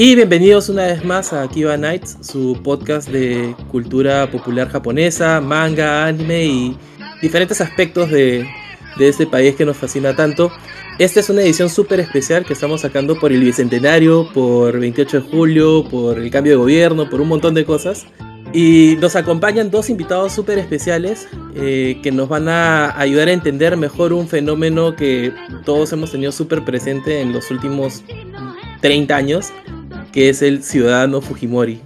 Y bienvenidos una vez más a Kiva Nights, su podcast de cultura popular japonesa, manga, anime y diferentes aspectos de, de este país que nos fascina tanto. Esta es una edición súper especial que estamos sacando por el Bicentenario, por 28 de julio, por el cambio de gobierno, por un montón de cosas. Y nos acompañan dos invitados súper especiales eh, que nos van a ayudar a entender mejor un fenómeno que todos hemos tenido súper presente en los últimos 30 años, que es el ciudadano Fujimori.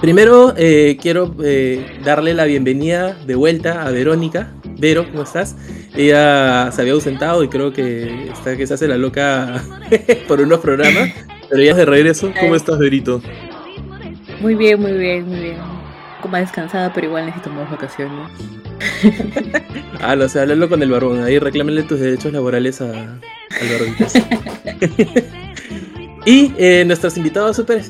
Primero eh, quiero eh, darle la bienvenida de vuelta a Verónica. Vero, ¿cómo estás? Ella se había ausentado y creo que está que se hace la loca por unos programas, pero ya de regreso. ¿Cómo estás, Verito? Muy bien, muy bien, muy bien más descansada, pero igual necesito más vacaciones. ah, o sea, háblalo con el barbón. Ahí reclámenle tus derechos laborales a, al barbón. y eh, nuestros invitados súper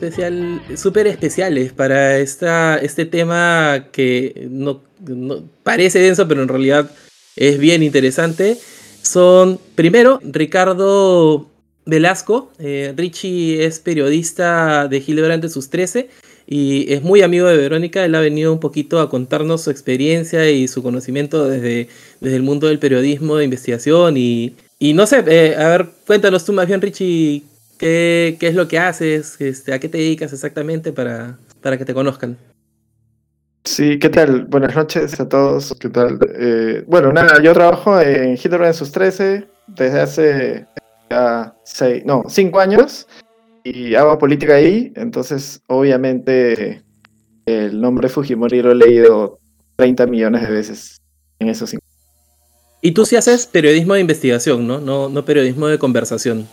super especiales para esta, este tema que no, no, parece denso, pero en realidad es bien interesante. Son, primero, Ricardo Velasco. Eh, Richie es periodista de de sus 13 y es muy amigo de Verónica. Él ha venido un poquito a contarnos su experiencia y su conocimiento desde, desde el mundo del periodismo, de investigación. Y, y no sé, eh, a ver, cuéntanos tú más bien, Richie, qué, qué es lo que haces, este, a qué te dedicas exactamente para, para que te conozcan. Sí, ¿qué tal? Buenas noches a todos. ¿Qué tal? Eh, bueno, nada, yo trabajo en Hitler en sus 13 desde hace ya seis, no, cinco años y hago política ahí, entonces obviamente el nombre Fujimori lo he leído 30 millones de veces en esos cinco. Y tú sí haces periodismo de investigación, ¿no? No, no periodismo de conversación.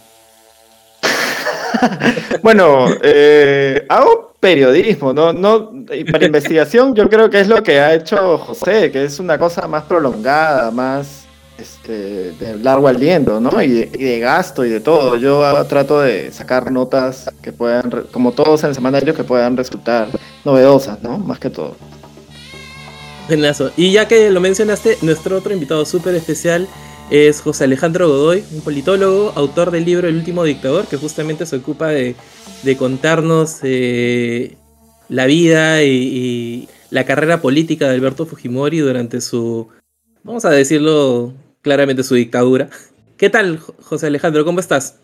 bueno, eh, hago periodismo, ¿no? no para investigación yo creo que es lo que ha hecho José, que es una cosa más prolongada, más este, de largo aliento, ¿no? Y de, gasto y de todo. Yo trato de sacar notas que puedan, como todos en el semanario, que puedan resultar novedosas, ¿no? Más que todo. Y ya que lo mencionaste, nuestro otro invitado súper especial es José Alejandro Godoy, un politólogo, autor del libro El último dictador, que justamente se ocupa de, contarnos eh, la vida y, y, la carrera política de Alberto Fujimori durante su, vamos a decirlo claramente su dictadura. ¿Qué tal, José Alejandro? ¿Cómo estás?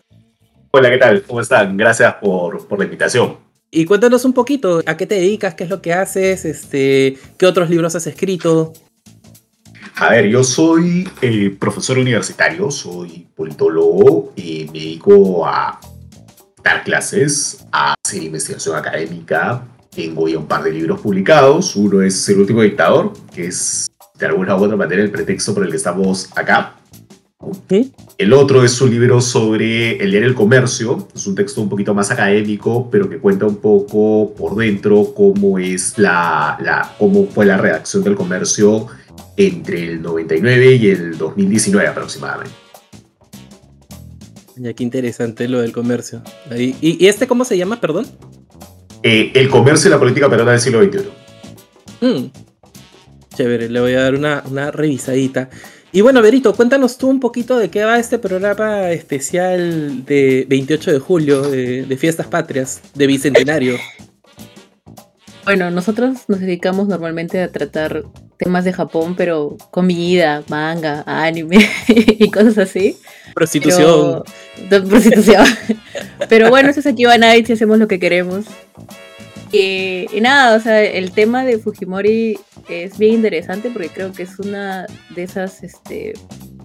Hola, ¿qué tal? ¿Cómo están? Gracias por, por la invitación. Y cuéntanos un poquito, ¿a qué te dedicas? ¿Qué es lo que haces? Este, ¿Qué otros libros has escrito? A ver, yo soy eh, profesor universitario, soy politólogo y me dedico a dar clases, a hacer investigación académica. Tengo ya un par de libros publicados. Uno es El último dictador, que es de alguna u otra manera el pretexto por el que estamos acá. El otro es un libro sobre el diario El Comercio, es un texto un poquito más académico, pero que cuenta un poco por dentro cómo es la, la cómo fue la redacción del comercio entre el 99 y el 2019 aproximadamente. Ya qué interesante lo del comercio. ¿Y, y este cómo se llama, perdón? Eh, el comercio y la política peruana del siglo XXI. Mm, Chévere, le voy a dar una, una revisadita. Y bueno, Berito, cuéntanos tú un poquito de qué va este programa especial de 28 de julio, de, Fiestas Patrias, de Bicentenario. Bueno, nosotros nos dedicamos normalmente a tratar temas de Japón, pero comida, manga, anime y cosas así. Prostitución. Pero, prostitución. pero bueno, eso es aquí va Night y hacemos lo que queremos. Y, nada, o sea, el tema de Fujimori es bien interesante porque creo que es una de esas este,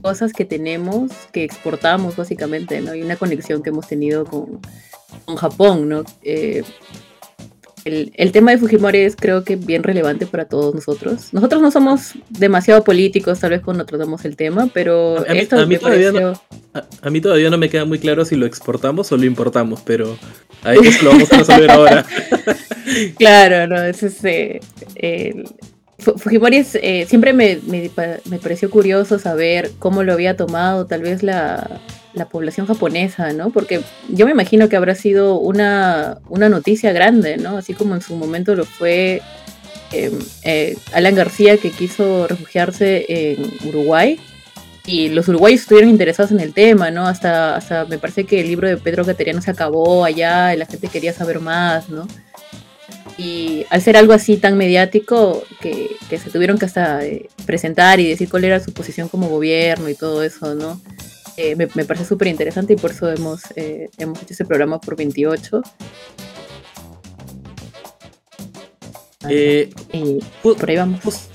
cosas que tenemos, que exportamos básicamente, ¿no? Y una conexión que hemos tenido con, con Japón, ¿no? Eh, el, tema de Fujimori es creo que bien relevante para todos nosotros. Nosotros no somos demasiado políticos, tal vez cuando tratamos el tema, pero a, esto mí, todavía no, a, mí todavía no me queda muy claro si lo exportamos o lo importamos, pero ahí es lo vamos a resolver ahora. claro, no, es ese... Fujimori eh, siempre me, me, me pareció curioso saber cómo lo había tomado tal vez la, la población japonesa, ¿no? Porque yo me imagino que habrá sido una, una noticia grande, ¿no? Así como en su momento lo fue em, eh, Alan García que quiso refugiarse en Uruguay. y los uruguayos estuvieron interesados en el tema, ¿no? Hasta, hasta me parece que el libro de Pedro Cateriano se acabó allá y la gente quería saber más, ¿no? Y al ser algo así tan mediático, que, que se tuvieron que hasta eh, presentar y decir cuál era su posición como gobierno y todo eso, ¿no? Eh, me, me, parece súper interesante y por eso hemos, eh, hemos hecho ese programa por 28. Eh, y por ahí vamos.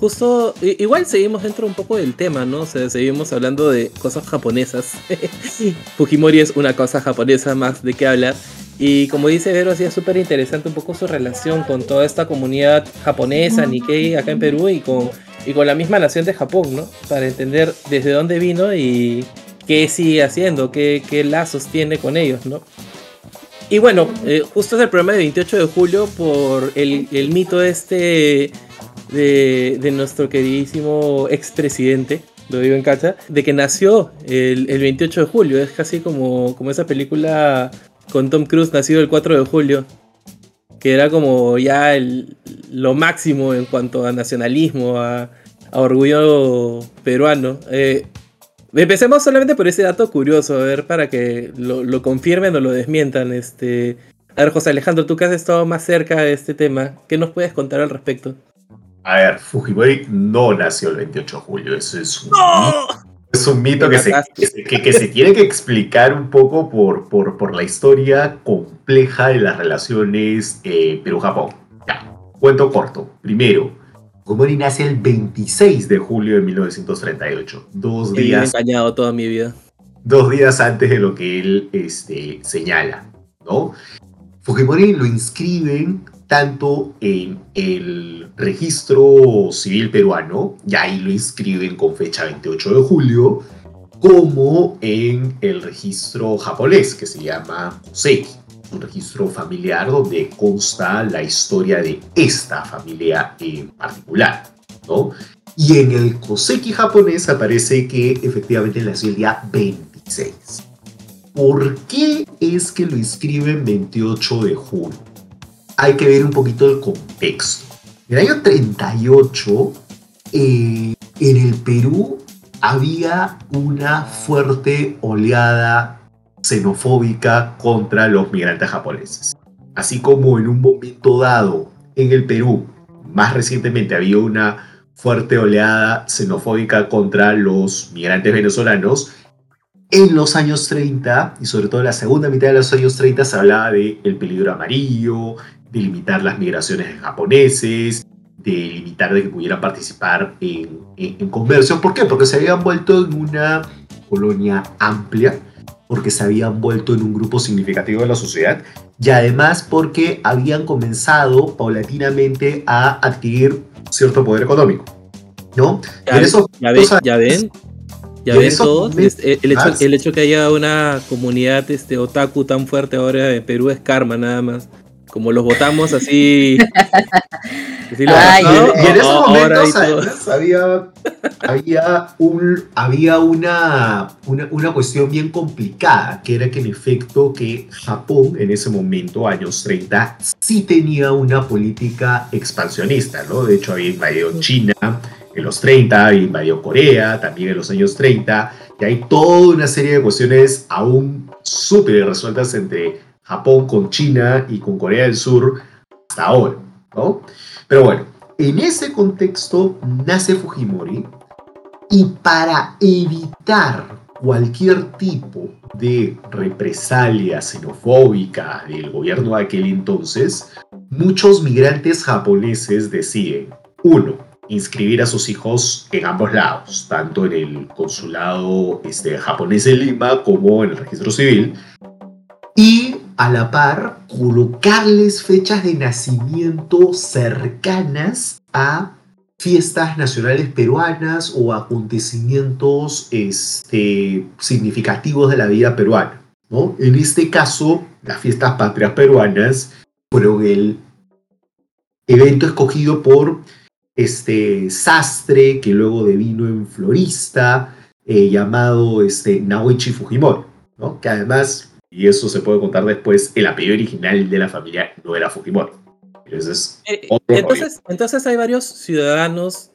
Justo, igual seguimos dentro un poco del tema, ¿no? O sea, seguimos hablando de cosas japonesas. Fujimori es una cosa japonesa más de qué hablar. Y como dice Vero, sí es súper interesante un poco su relación con toda esta comunidad japonesa, Nikkei, acá en Perú y con, y con la misma nación de Japón, ¿no? Para entender desde dónde vino y qué sigue haciendo, qué, qué lazos tiene con ellos, ¿no? Y bueno, eh, justo es el programa de 28 de julio por el, el mito este de, de, nuestro queridísimo expresidente, lo digo en cacha, de que nació el, el 28 de julio. Es casi como, como esa película con Tom Cruise nacido el 4 de julio, que era como ya el, lo máximo en cuanto a nacionalismo, a, a orgullo peruano. Eh, empecemos solamente por ese dato curioso, a ver, para que lo, lo, confirmen o lo desmientan. Este, a ver, José Alejandro, tú que has estado más cerca de este tema, ¿qué nos puedes contar al respecto? A ver, Fujimori no nació el 28 de julio, eso es un... ¡No! Es un mito que se, que, que se, tiene que explicar un poco por, por, por la historia compleja de las relaciones eh, Perú-Japón. Ya, cuento corto. Primero, Fujimori nace el 26 de julio de 1938. Dos He días. engañado toda mi vida. Dos días antes de lo que él este, señala, ¿no? Fujimori lo inscriben tanto en el registro civil peruano, y ahí lo inscriben con fecha 28 de julio, como en el registro japonés, que se llama Koseki, un registro familiar donde consta la historia de esta familia en particular, ¿no? Y en el Koseki japonés aparece que efectivamente nació el día 26. ¿Por qué es que lo inscriben 28 de julio? hay que ver un poquito el contexto. En el año 38, eh, en el Perú había una fuerte oleada xenofóbica contra los migrantes japoneses. Así como en un momento dado en el Perú, más recientemente había una fuerte oleada xenofóbica contra los migrantes venezolanos, en los años 30, y sobre todo en la segunda mitad de los años 30, se hablaba de el peligro amarillo, de limitar las migraciones de japoneses, de limitar de que pudieran participar en, en, en. ¿Por qué? Porque se habían vuelto en una colonia amplia, porque se habían vuelto en un grupo significativo de la sociedad y además porque habían comenzado paulatinamente a adquirir cierto poder económico. ¿No? Ya, eso, ya, ven, ya ven, ya ven todos. Este, el, hecho, el hecho que haya una comunidad este, otaku tan fuerte ahora en Perú es karma nada más como los votamos así. así Ay, y, y, en esos momentos había, había, un, había una, una, una, cuestión bien complicada, que era que en efecto que Japón en ese momento, años 30, sí tenía una política expansionista, ¿no? De hecho había invadido China en los 30, había invadido Corea también en los años 30, y hay toda una serie de cuestiones aún súper resueltas entre Japón con China y con Corea del Sur hasta ahora, ¿no? Pero bueno, en ese contexto nace Fujimori y para evitar cualquier tipo de represalia xenofóbica del gobierno de aquel entonces, muchos migrantes japoneses deciden, uno, inscribir a sus hijos en ambos lados, tanto en el consulado este, japonés en Lima como en el registro civil, y a la par colocarles fechas de nacimiento cercanas a fiestas nacionales peruanas o acontecimientos este, significativos de la vida peruana. ¿no? En este caso, las fiestas patrias peruanas fueron el evento escogido por este sastre que luego devino en florista eh, llamado este, Naoichi Fujimori, ¿no? que además y eso se puede contar después, el apellido original de la familia no era Fujimori. Entonces, eh, entonces, entonces hay varios ciudadanos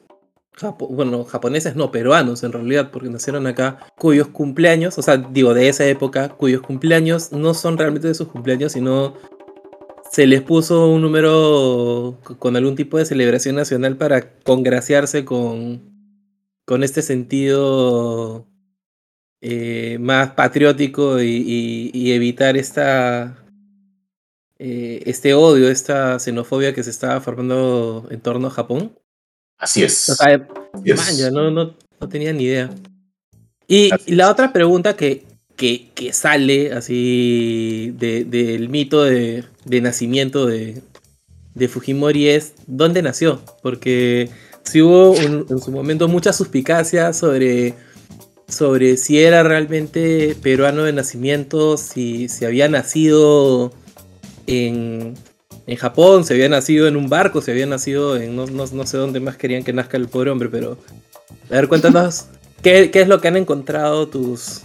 bueno, japoneses no, peruanos en realidad, porque nacieron acá, cuyos cumpleaños, o sea, digo, de esa época, cuyos cumpleaños no son realmente de sus cumpleaños, sino se les puso un número con algún tipo de celebración nacional para congraciarse con, con este sentido eh, más patriótico y, evitar esta, eh, este odio, esta xenofobia que se estaba formando en torno a Japón. Así es. no, no, no, tenía ni idea. Y, la otra pregunta que, que, que sale así del mito de, de nacimiento de, de, Fujimori es dónde nació. Porque si hubo en su momento mucha suspicacia sobre, sobre si era realmente peruano de nacimiento, si, si había nacido en, en Japón, se había nacido en un barco, se había nacido en no, sé dónde más querían que nazca el pobre hombre, pero... A ver, cuéntanos, ¿qué, ¿qué, es lo que han encontrado tus,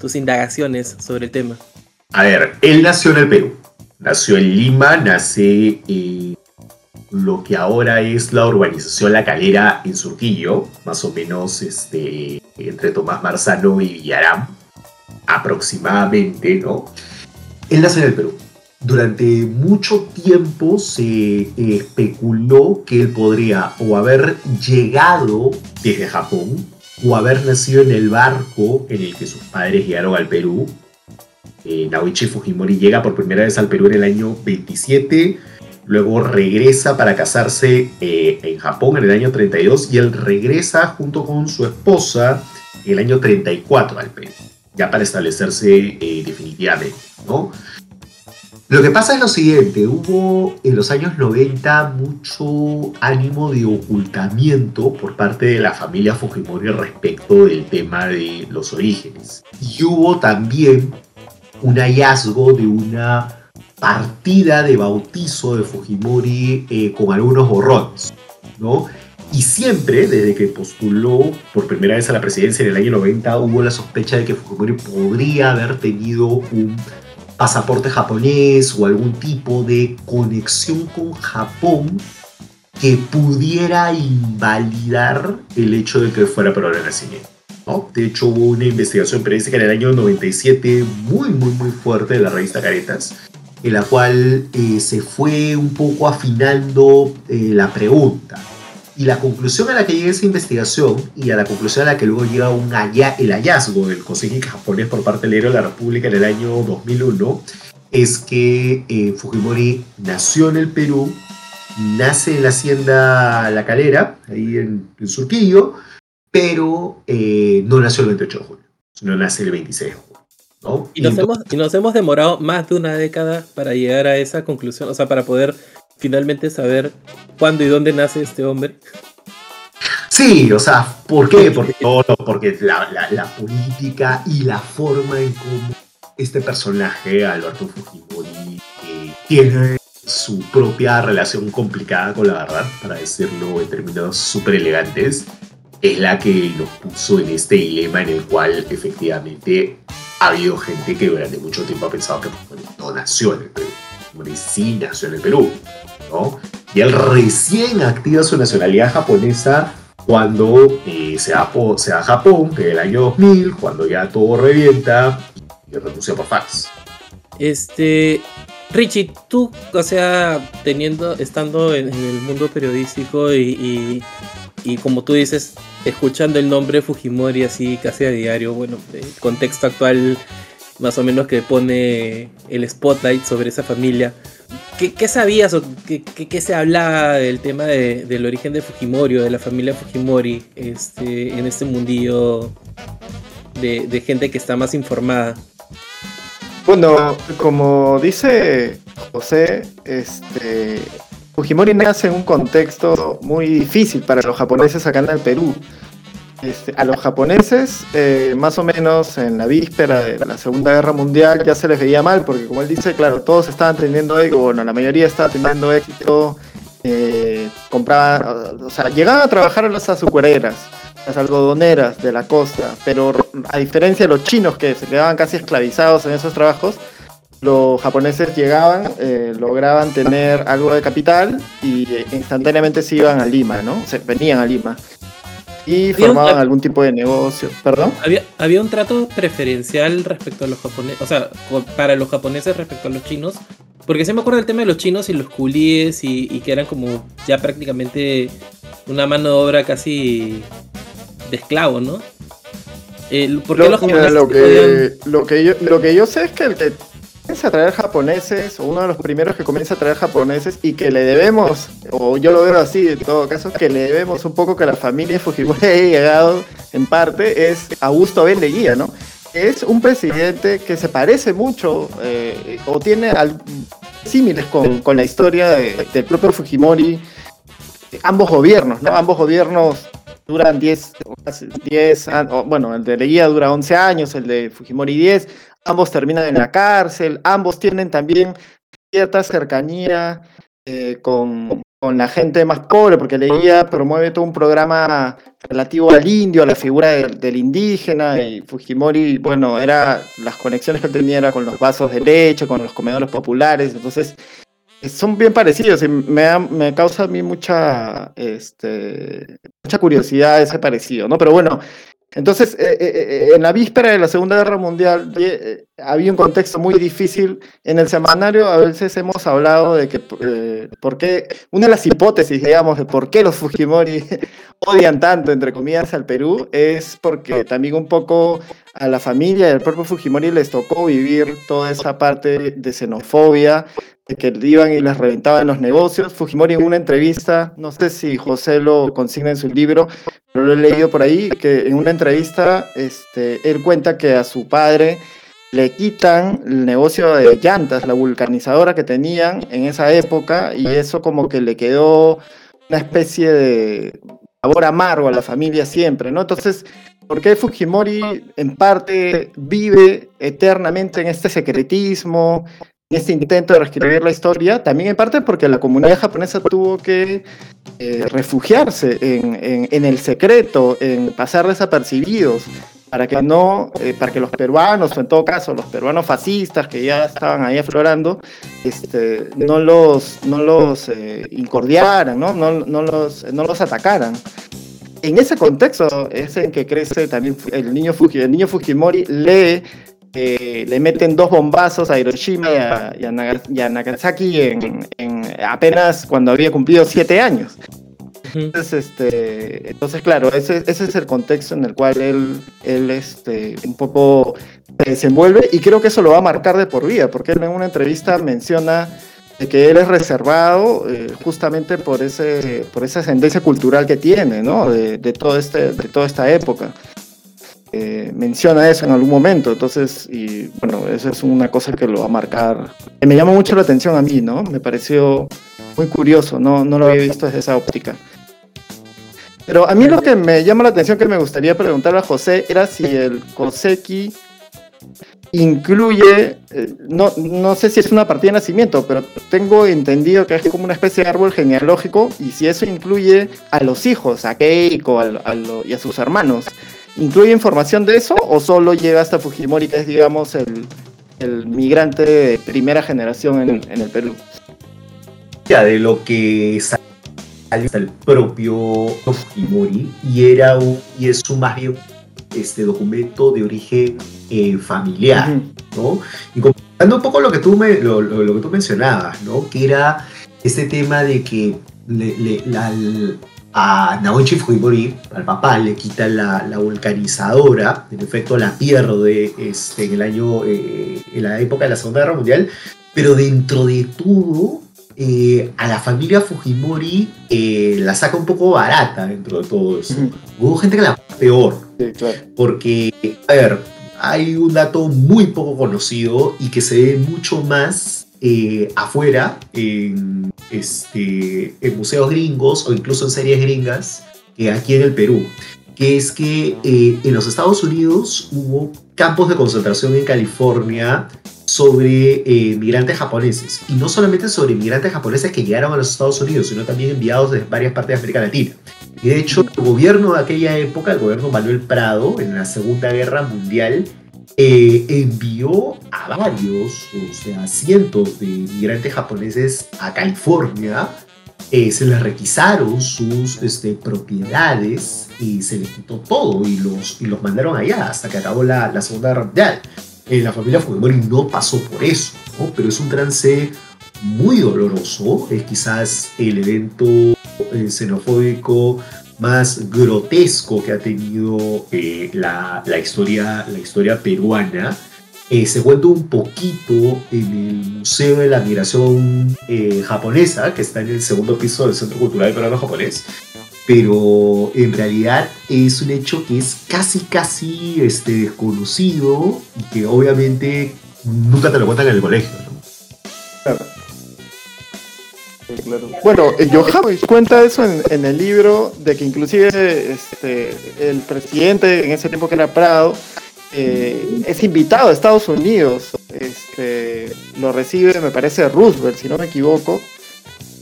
tus indagaciones sobre el tema? A ver, él nació en el Perú, nació en Lima, nace en lo que ahora es la urbanización La Calera en Surquillo, más o menos este, entre Tomás Marzano y Villarán, aproximadamente, ¿no? Él nació en el Perú durante mucho tiempo se especuló que él podría o haber llegado desde Japón o haber nacido en el barco en el que sus padres llegaron al Perú. Eh, Naoichi Fujimori llega por primera vez al Perú en el año 27, luego regresa para casarse eh, en Japón en el año 32 y él regresa junto con su esposa en el año 34 al Perú, ya para establecerse eh, definitivamente, ¿no? Lo que pasa es lo siguiente, hubo en los años 90 mucho ánimo de ocultamiento por parte de la familia Fujimori respecto del tema de los orígenes. Y hubo también un hallazgo de una partida de bautizo de Fujimori eh, con algunos borrones, ¿no? Y siempre, desde que postuló por primera vez a la presidencia en el año 90, hubo la sospecha de que Fujimori podría haber tenido un pasaporte japonés o algún tipo de conexión con Japón que pudiera invalidar el hecho de que fuera para el nacimiento. ¿no? De hecho, hubo una investigación periodística en el año 97 muy, muy, muy fuerte de la revista Caretas, en la cual eh, se fue un poco afinando eh, la pregunta. Y la conclusión a la que llega esa investigación y a la conclusión a la que luego llega el hallazgo del Consejo japonés por parte del Diario de la República en el año 2001 es que eh, Fujimori nació en el Perú, nace en la hacienda La Calera, ahí en, Surquillo, pero eh, no nació el 28 de julio, sino nace el 26 de julio. ¿No? Y, nos hemos, y nos hemos demorado más de una década para llegar a esa conclusión, o sea, para poder finalmente saber cuándo y dónde nace este hombre. Sí, o sea, ¿por qué? Porque, porque la, la, política y la forma en cómo este personaje, Alberto Fujimori, eh, tiene su propia relación complicada con la verdad, para decirlo en términos súper elegantes, es la que nos puso en este dilema en el cual efectivamente ha habido gente que durante mucho tiempo ha pensado que no nació en el Perú, sí nació en el Perú, y él recién activa su nacionalidad japonesa cuando eh, se, va, a Japón, en el año 2000, cuando ya todo revienta y renuncia por fax. Este, Richie, tú, o sea, teniendo, estando en, el mundo periodístico y, como tú dices, escuchando el nombre Fujimori así casi a diario, bueno, el contexto actual más o menos que pone el spotlight sobre esa familia. ¿Qué, sabías o qué, se hablaba del tema del origen de Fujimori o de la familia Fujimori este, en este mundillo de, gente que está más informada? Bueno, como dice José, este, Fujimori nace en un contexto muy difícil para los japoneses acá en el Perú. Este, a los japoneses, eh, más o menos en la víspera de la Segunda Guerra Mundial, ya se les veía mal, porque como él dice, claro, todos estaban teniendo éxito, bueno, la mayoría estaba teniendo éxito, eh, compraban, o sea, llegaban a trabajar en las azucareras, las algodoneras de la costa, pero a diferencia de los chinos que se quedaban casi esclavizados en esos trabajos, los japoneses llegaban, eh, lograban tener algo de capital y eh, instantáneamente se iban a Lima, ¿no? Se venían a Lima. Y un- formaban algún tipo de negocio. ¿Perdón? Había, había un trato preferencial respecto a los japoneses, o sea, para los japoneses respecto a los chinos, porque sí me acuerdo del tema de los chinos y los culíes y, y que eran como ya prácticamente una mano de obra casi de esclavo, ¿no? El- ¿Por qué Lo, los mira, japoneses lo, sí podían- que, lo, que yo, lo que yo sé es que el que comienza a traer japoneses, o uno de los primeros que comienza a traer japoneses, y que le debemos, o yo lo veo así en todo caso, que le debemos un poco que la familia Fujimori haya llegado en parte, es Augusto Ben Leguía, ¿no? Es un presidente que se parece mucho, eh, o tiene al- símiles con, con la historia de- del propio Fujimori, ambos gobiernos, ¿no? Ambos gobiernos duran 10, casi 10 an- o, bueno, el de Leguía dura 11 años, el de Fujimori 10, ambos terminan en la cárcel, ambos tienen también cierta cercanía eh, con, con la gente más pobre, porque Leguía promueve todo un programa relativo al indio, a la figura del, del indígena, y Fujimori, bueno, era las conexiones que tenía era con los vasos de leche, con los comedores populares, entonces eh, son bien parecidos y me, me causa a mí mucha, este, mucha curiosidad ese parecido, ¿no? Pero bueno, entonces, eh, eh, eh, en la víspera de la Segunda Guerra Mundial había un contexto muy difícil. En el semanario a veces hemos hablado de que, por qué, una de las hipótesis, digamos, de por qué los Fujimori odian tanto, entre comillas, al Perú, es porque también un poco a la familia y al propio Fujimori les tocó vivir toda esa parte de xenofobia, que iban y les reventaban los negocios. Fujimori en una entrevista, no sé si José lo consigna en su libro, pero lo he leído por ahí, que en una entrevista este, él cuenta que a su padre le quitan el negocio de llantas, la vulcanizadora que tenían en esa época, y eso como que le quedó una especie de sabor amargo a la familia siempre, ¿no? Entonces, ¿por qué Fujimori en parte vive eternamente en este secretismo, este intento de reescribir la historia? También en parte porque la comunidad japonesa tuvo que eh, refugiarse en, en- en el secreto, en pasar desapercibidos, para que no, eh, para que los peruanos, o en todo caso los peruanos fascistas que ya estaban ahí aflorando, este, no los, no los eh, incordiaran, ¿no? No, no los, no los atacaran. En ese contexto es en que crece también el niño, Fuji, el niño Fujimori, lee eh, le meten dos bombazos a Hiroshima y a, y a Naga- y a Nagasaki en, en apenas cuando había cumplido siete años. Entonces, este, entonces claro, ese, ese es el contexto en el cual él, él este, un poco se desenvuelve y creo que eso lo va a marcar de por vida, porque él en una entrevista menciona de que él es reservado eh, justamente por, ese, por esa ascendencia cultural que tiene, ¿no? De, de, todo este, de toda esta época. Eh, menciona eso en algún momento, entonces, y bueno, eso es una cosa que lo va a marcar. que me llama mucho la atención a mí, ¿no? Me pareció muy curioso, no, no lo había visto desde esa óptica. Pero a mí lo que me llama la atención que me gustaría preguntarle a José era si el Koseki incluye, eh, no, no sé si es una partida de nacimiento, pero tengo entendido que es como una especie de árbol genealógico y si eso incluye a los hijos, a Keiko al- a lo- y a sus hermanos. ¿Incluye información de eso o solo llega hasta Fujimori, que es, digamos, el, el migrante de primera generación en, en el Perú? Ya, de lo que salió el propio Fujimori y era un, y es un más bien este documento de origen eh, familiar. ¿no? Y comentando un poco lo que tú me, lo, lo- lo que tú mencionabas, ¿no? Que era este tema de que le- le- la- a Naoichi Fujimori, al papá, le quita la, la vulcanizadora, en efecto la pierde este, en el año, eh, en la época de la Segunda Guerra Mundial, pero dentro de todo, eh, a la familia Fujimori eh, la saca un poco barata dentro de todo eso. Hubo gente que la peor, Sí, claro. porque, a ver, hay un dato muy poco conocido y que se ve mucho más eh, afuera, en, este, en museos gringos o incluso en series gringas, que aquí en el Perú, que es que eh, en los Estados Unidos hubo campos de concentración en California sobre eh, migrantes japoneses, y no solamente sobre migrantes japoneses que llegaron a los Estados Unidos, sino también enviados de varias partes de América Latina. Y de hecho, el gobierno de aquella época, el gobierno Manuel Prado, en la Segunda Guerra Mundial, eh, envió a varios, o sea, cientos de inmigrantes japoneses a California, eh, se les requisaron sus este, propiedades y se les quitó todo y los, y los mandaron allá hasta que acabó la, Segunda Guerra Mundial. Eh, la familia Fujimori no pasó por eso, pero es un trance muy doloroso, es quizás el evento xenofóbico más grotesco que ha tenido eh, la, la, historia, la historia peruana. Eh, se cuenta un poquito en el Museo de la Migración eh, Japonesa, que está en el segundo piso del Centro Cultural Peruano Japonés, pero en realidad es un hecho que es casi, casi este, desconocido y que obviamente nunca te lo cuentan en el colegio. ¿no? Claro. Bueno, Yohama cuenta eso en, en, el libro, de que inclusive este, el presidente en ese tiempo que era Prado, eh, es invitado a Estados Unidos. Este, lo recibe, me parece, Roosevelt, si no me equivoco.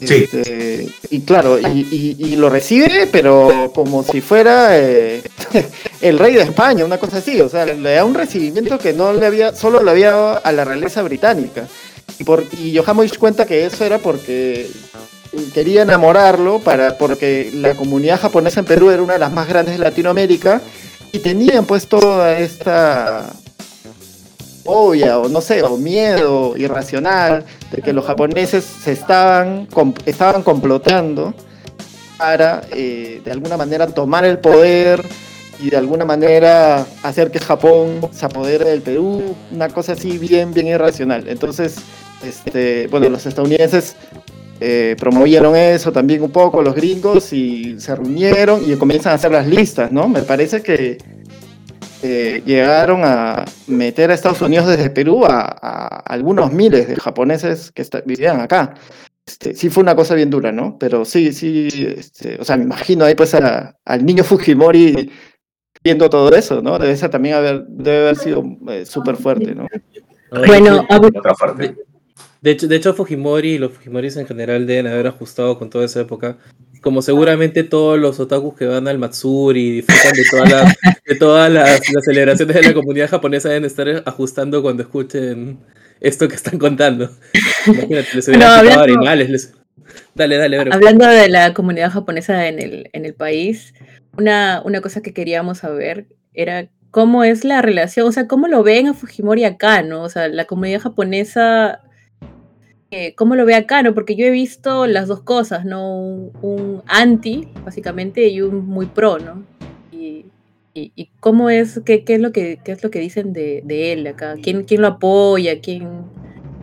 Sí. Este, y claro, y, y, y, lo recibe, pero como si fuera eh, el rey de España, una cosa así. O sea, le da un recibimiento que no le había, solo le había dado a la realeza británica. Y, por, y Yohamovich cuenta que eso era porque quería enamorarlo, para, porque la comunidad japonesa en Perú era una de las más grandes de Latinoamérica y tenían pues toda esta obvia o no sé, o miedo irracional de que los japoneses se estaban, estaban complotando para eh, de alguna manera tomar el poder y de alguna manera hacer que Japón se apodere del Perú, una cosa así bien, bien irracional. Entonces, este, bueno, los estadounidenses eh, promovieron eso también un poco, los gringos, y se reunieron y comienzan a hacer las listas, ¿no? Me parece que eh, llegaron a meter a Estados Unidos desde Perú a, a algunos miles de japoneses que vivían acá. Este, sí fue una cosa bien dura, ¿no? Pero sí, sí, este, o sea, me imagino ahí pues a, al niño Fujimori viendo todo eso, ¿no? Debe ser también haber, debe haber sido eh, súper fuerte, ¿no? Bueno, de, de, hecho, de hecho, Fujimori y los Fujimoris en general deben haber ajustado con toda esa época. Como seguramente todos los otakus que van al Matsuri y disfrutan de, toda la, de todas las, las, celebraciones de la comunidad japonesa deben estar ajustando cuando escuchen esto que están contando. Imagínate, les hablando, animales. Les... Dale, dale, bro. Hablando de la comunidad japonesa en el, en el país, una, una cosa que queríamos saber era cómo es la relación, o sea, cómo lo ven a Fujimori acá, ¿no? O sea, la comunidad japonesa, eh, ¿cómo lo ve acá, no? Porque yo he visto las dos cosas, ¿no? Un, anti, básicamente, y un muy pro, ¿no? Y, y, cómo es, qué, qué, es lo que, qué es lo que dicen de, de él acá, ¿Quién, quién lo apoya, quién,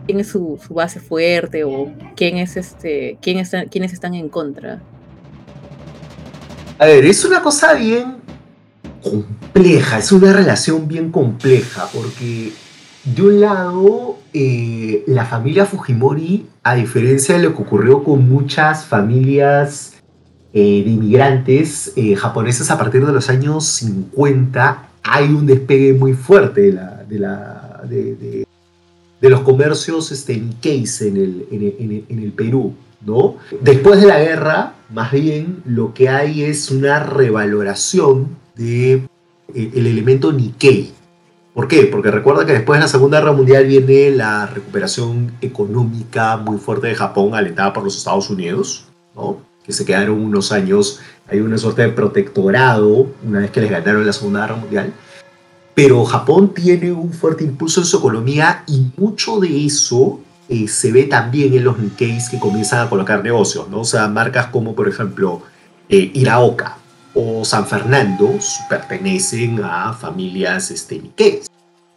quién es su, su, base fuerte o quién es este, quién está, quiénes están en contra. A ver, es una cosa bien compleja, es una relación bien compleja, porque de un lado, eh, la familia Fujimori, a diferencia de lo que ocurrió con muchas familias eh, de inmigrantes eh, japoneses a partir de los años 50, hay un despegue muy fuerte de, los comercios este, en el, Perú. ¿no? Después de la guerra, más bien, lo que hay es una revaloración de eh, el elemento Nikkei. ¿Por qué? Porque recuerda que después de la Segunda Guerra Mundial viene la recuperación económica muy fuerte de Japón, alentada por los Estados Unidos, ¿no? que se quedaron unos años, hay una suerte de protectorado una vez que les ganaron la Segunda Guerra Mundial. Pero Japón tiene un fuerte impulso en su economía y mucho de eso eh, se ve también en los Nikkeis que comienzan a colocar negocios, ¿no? O sea, marcas como, por ejemplo, eh, Iraoka o San Fernando pertenecen a familias este,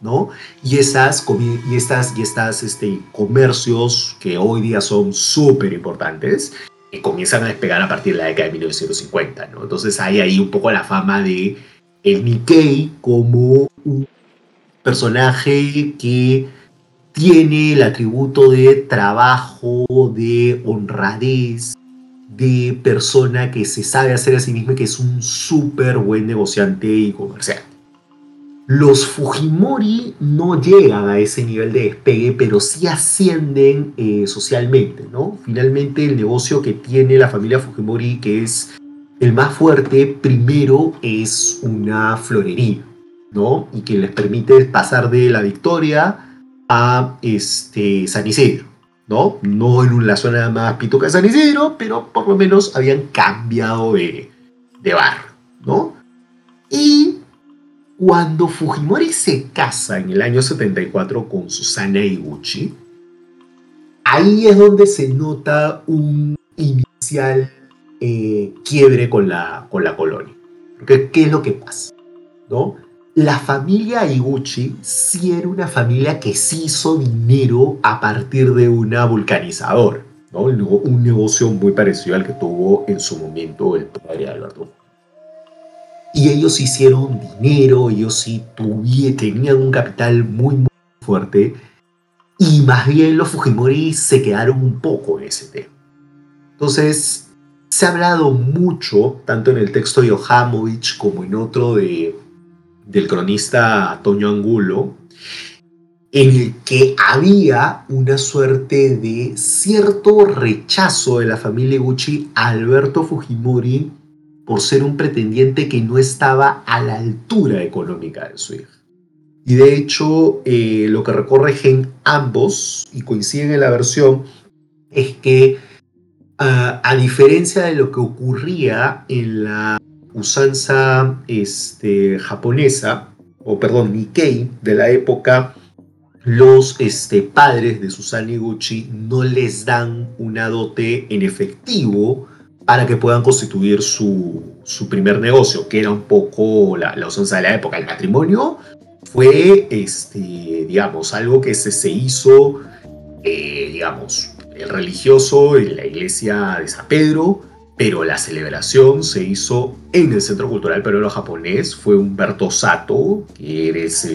¿no? Y, esas, y estas, y estas este, comercios que hoy día son súper importantes, eh, comienzan a despegar a partir de la década de 1950, ¿no? Entonces hay ahí un poco la fama de el Nikkei como un personaje que tiene el atributo de trabajo, de honradez, de persona que se sabe hacer a sí misma y que es un súper buen negociante y comerciante. Los Fujimori no llegan a ese nivel de despegue, pero sí ascienden eh, socialmente, ¿no? Finalmente el negocio que tiene la familia Fujimori, que es el más fuerte, primero es una florería, ¿no? Y que les permite pasar de la Victoria a este, San Isidro, ¿no? No en la zona más pituca de San Isidro, pero por lo menos habían cambiado de, de barrio, ¿no? Y cuando Fujimori se casa en el año 74 con Susana Iguchi, ahí es donde se nota un inicial eh, quiebre con la, con la colonia. ¿Qué, ¿Qué es lo que pasa? ¿No? La familia Iguchi sí era una familia que sí hizo dinero a partir de una vulcanizadora, ¿no? un negocio muy parecido al que tuvo en su momento el padre Alberto. Y ellos hicieron dinero, ellos sí tuvieron, tenían un capital muy, muy fuerte, y más bien los Fujimori se quedaron un poco en ese tema. Entonces, se ha hablado mucho, tanto en el texto de Yohamovich como en otro de, del cronista Toño Angulo, en el que había una suerte de cierto rechazo de la familia Gucci a Alberto Fujimori por ser un pretendiente que no estaba a la altura económica de su hija. Y de hecho, eh, lo que recorren ambos, y coinciden en la versión, es que a diferencia de lo que ocurría en la usanza este, japonesa, o perdón, Nikkei de la época, los este, padres de Susana Gucci no les dan una dote en efectivo para que puedan constituir su, primer negocio, que era un poco la, la, usanza de la época. El matrimonio fue, este, digamos, algo que se, se hizo, eh, digamos, el religioso en la iglesia de San Pedro, pero la celebración se hizo en el Centro Cultural Peruano Japonés. Fue Humberto Sato, que eres,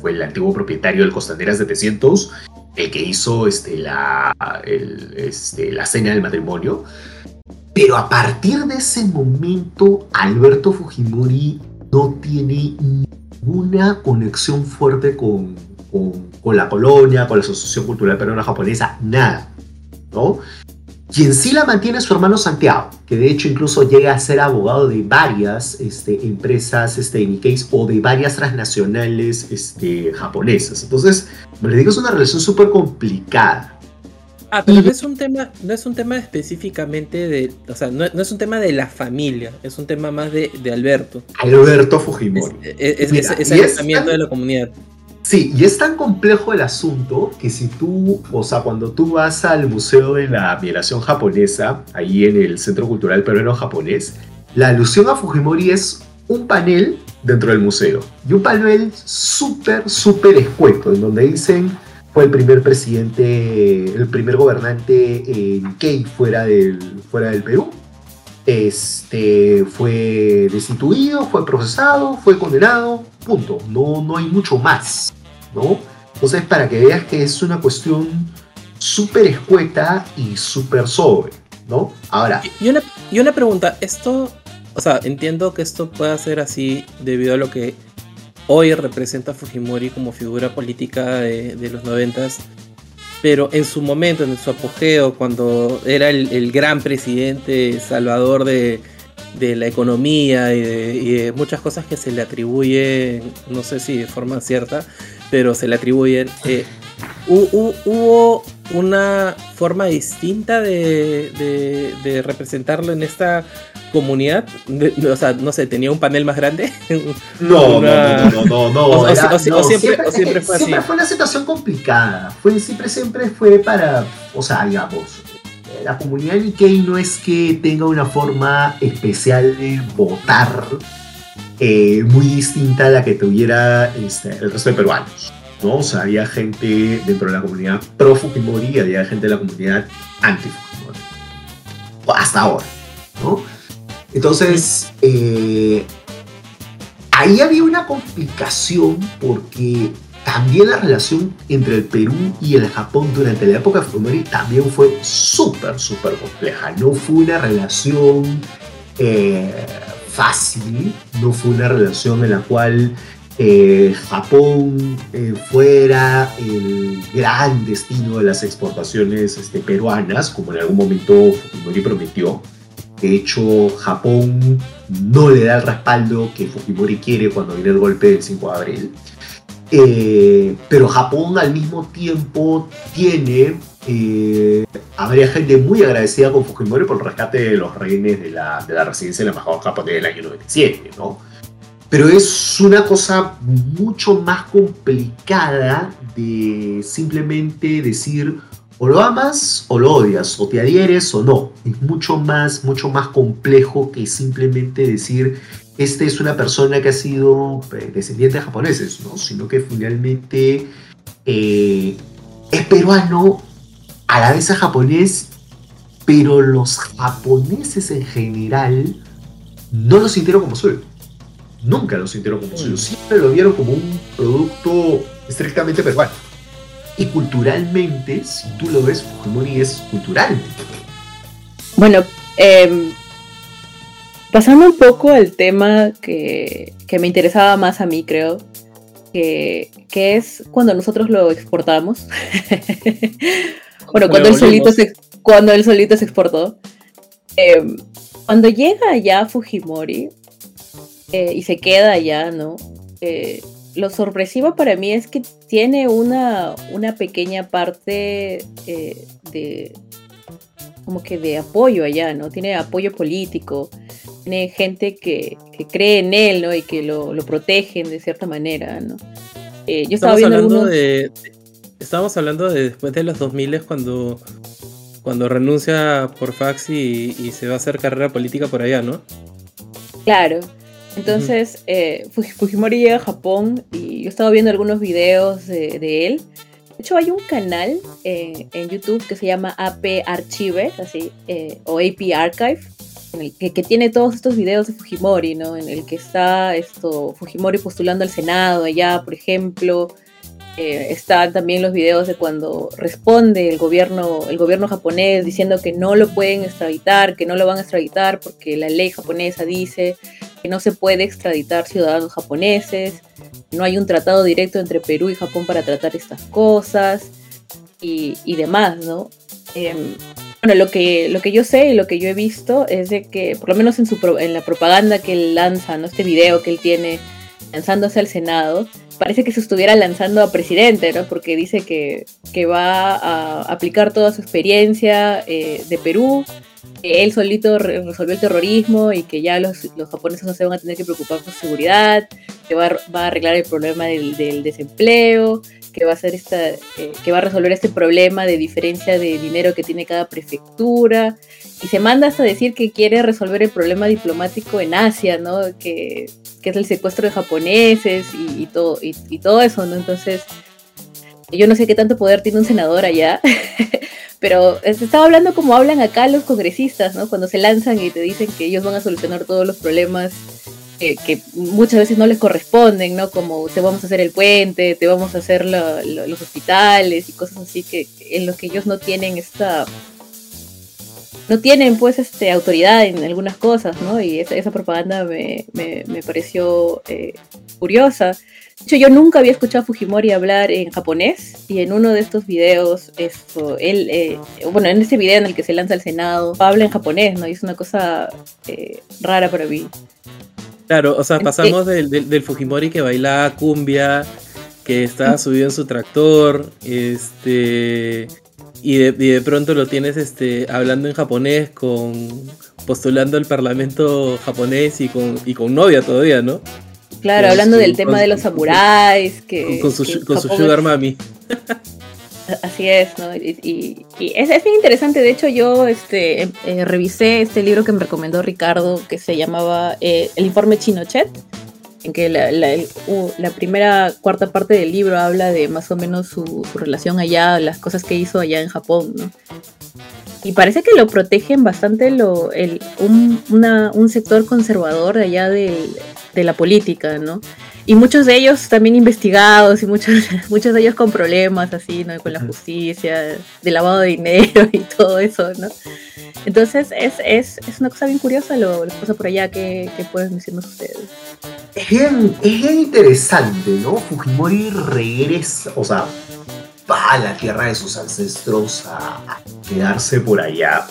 fue el antiguo propietario del Costanera 700, el que hizo este, la, este, la cena del matrimonio. Pero a partir de ese momento, Alberto Fujimori no tiene ninguna conexión fuerte con, con, con la colonia, con la Asociación Cultural Peruana Japonesa, nada. ¿no? Quien sí la mantiene es su hermano Santiago, que de hecho incluso llega a ser abogado de varias este, empresas este, Nikkei o de varias transnacionales este, japonesas. Entonces, me le digo, es una relación súper complicada. Ah, pero no es un tema, no es un tema específicamente de, o sea, no, es un tema de la familia, es un tema más de, de Alberto. Alberto Fujimori. Es, es, es el pensamiento de la comunidad. Sí, y es tan complejo el asunto que si tú, o sea, cuando tú vas al Museo de la Migración Japonesa, ahí en el Centro Cultural Peruano Japonés, la alusión a Fujimori es un panel dentro del museo. Y un panel súper, súper escueto, en donde dicen fue el primer presidente, el primer gobernante en Kei fuera del, fuera del Perú. Este, fue destituido, fue procesado, fue condenado, punto. No, no hay mucho más. ¿no? Entonces, para que veas que es una cuestión súper escueta y súper sobre, ¿no? Ahora. Y una, y una pregunta, esto, o sea, entiendo que esto pueda ser así debido a lo que hoy representa Fujimori como figura política de, de los noventas, pero en su momento, en su apogeo, cuando era el, gran presidente salvador de, de la economía y de, y de, muchas cosas que se le atribuyen, no sé si de forma cierta, pero se le atribuyen. Eh, hubo una forma distinta de, de, de representarlo en esta comunidad? o sea, no sé, tenía un panel más grande. No, una... no, no, no, no, O, era, o, siempre, siempre, o siempre, fue siempre así. fue una situación complicada. Fue, siempre, siempre fue para, o sea, digamos, la comunidad Nikkei no es que tenga una forma especial de votar eh, muy distinta a la que tuviera este, el resto de peruanos. ¿No? O sea, había gente dentro de la comunidad pro Fujimori había gente de la comunidad anti Fujimori. Hasta ahora, ¿no? Entonces, eh, ahí había una complicación porque también la relación entre el Perú y el Japón durante la época de Fujimori también fue súper, súper compleja. No fue una relación eh, fácil, no fue una relación en la cual eh, Japón eh, fuera el gran destino de las exportaciones este, peruanas, como en algún momento Fujimori prometió. De hecho, Japón no le da el respaldo que Fujimori quiere cuando viene el golpe del 5 de abril. Eh, pero Japón al mismo tiempo tiene eh, habría gente muy agradecida con Fujimori por el rescate de los rehenes de la, de la residencia de la embajada japonesa del año 97, ¿no? Pero es una cosa mucho más complicada de simplemente decir o lo amas o lo odias, o te adhieres o no. Es mucho más, mucho más complejo que simplemente decir este es una persona que ha sido eh, descendiente de japoneses, ¿no? Sino que finalmente eh, es peruano, a la vez es japonés, pero los japoneses en general no lo sintieron como suyo. Nunca lo sintieron como suyo. Siempre lo vieron como un producto estrictamente peruano. Y culturalmente, si tú lo ves, Fujimori es cultural. Bueno, eh, Pasando un poco al tema que, me interesaba más a mí, creo, que, es cuando nosotros lo exportamos. bueno, cuando el, solito se, cuando el solito se exportó. Em, cuando llega allá Fujimori eh, y se queda allá, ¿no? Eh, lo sorpresivo para mí es que tiene una, una pequeña parte eh, de como que de apoyo allá, ¿no? Tiene apoyo político tiene gente que, cree en él, ¿no? Y que lo, protegen de cierta manera, ¿no? Eh, yo estaba viendo hablando de, Estábamos hablando de después de los 2000 cuando, cuando renuncia por fax y, se va a hacer carrera política por allá, ¿no? Claro. Entonces, eh, Fujimori llega a Japón y yo estaba viendo algunos videos de, él. De hecho, hay un canal en, YouTube que se llama AP Archive, así, eh, o AP Archive, que, tiene todos estos videos de Fujimori, ¿no? En el que está esto, Fujimori postulando al Senado allá, por ejemplo. Eh, están también los videos de cuando responde el gobierno, el gobierno japonés diciendo que no lo pueden extraditar, que no lo van a extraditar porque la ley japonesa dice que no se puede extraditar ciudadanos japoneses, no hay un tratado directo entre Perú y Japón para tratar estas cosas y, demás, ¿no? Em, bueno, lo que, lo que yo sé y lo que yo he visto es de que, por lo menos en, su en la propaganda que él lanza, ¿no? este video que él tiene lanzándose al Senado, parece que se estuviera lanzando a presidente, ¿no? Porque dice que, que va a aplicar toda su experiencia eh, de Perú, él solito resolvió el terrorismo y que ya los, los, japoneses no se van a tener que preocupar por su seguridad, que va, va a arreglar el problema del, del desempleo, que va a hacer esta, eh, que va a resolver este problema de diferencia de dinero que tiene cada prefectura. Y se manda hasta decir que quiere resolver el problema diplomático en Asia, ¿no? Que, es el secuestro de japoneses y, todo, y, todo eso, ¿no? Entonces, yo no sé qué tanto poder tiene un senador allá, pero estaba hablando como hablan acá los congresistas, ¿no? Cuando se lanzan y te dicen que ellos van a solucionar todos los problemas que, muchas veces no les corresponden, ¿no? Como te vamos a hacer el puente, te vamos a hacer los hospitales y cosas así que en los que ellos no tienen esta no tienen pues este autoridad en algunas cosas, ¿no? Y esa, esa propaganda me, me, pareció eh, curiosa. De hecho, yo nunca había escuchado a Fujimori hablar en japonés y en uno de estos videos, esto, él, eh, bueno, en ese video en el que se lanza al Senado, habla en japonés, ¿no? Y es una cosa eh, rara para mí. Claro, o sea, pasamos del, Fujimori que bailaba cumbia, que estaba subido en su tractor, este, y de, pronto lo tienes este, hablando en japonés, con postulando al parlamento japonés y con, y con novia todavía, ¿no? Claro, hablando del tema de los samuráis, que... Con, su, con su sugar mami. Así es, ¿no? Y, es, es, bien interesante. De hecho, yo este, em, eh, revisé este libro que me recomendó Ricardo, que se llamaba eh, El informe Chinochet, en que la, primera cuarta parte del libro habla de más o menos su, relación allá, las cosas que hizo allá en Japón, ¿no? Y parece que lo protegen bastante lo, el, un, un sector conservador allá de la política, ¿no? y muchos de ellos también investigados y muchos, muchos de ellos con problemas así, ¿no? Con la justicia, de lavado de dinero y todo eso, ¿no? Entonces es, es, es una cosa bien curiosa lo, que pasa por allá, ¿qué, pueden decirnos ustedes? Es bien, es bien interesante, ¿no? Fujimori regresa, o sea, va a la tierra de sus ancestros a, quedarse por allá.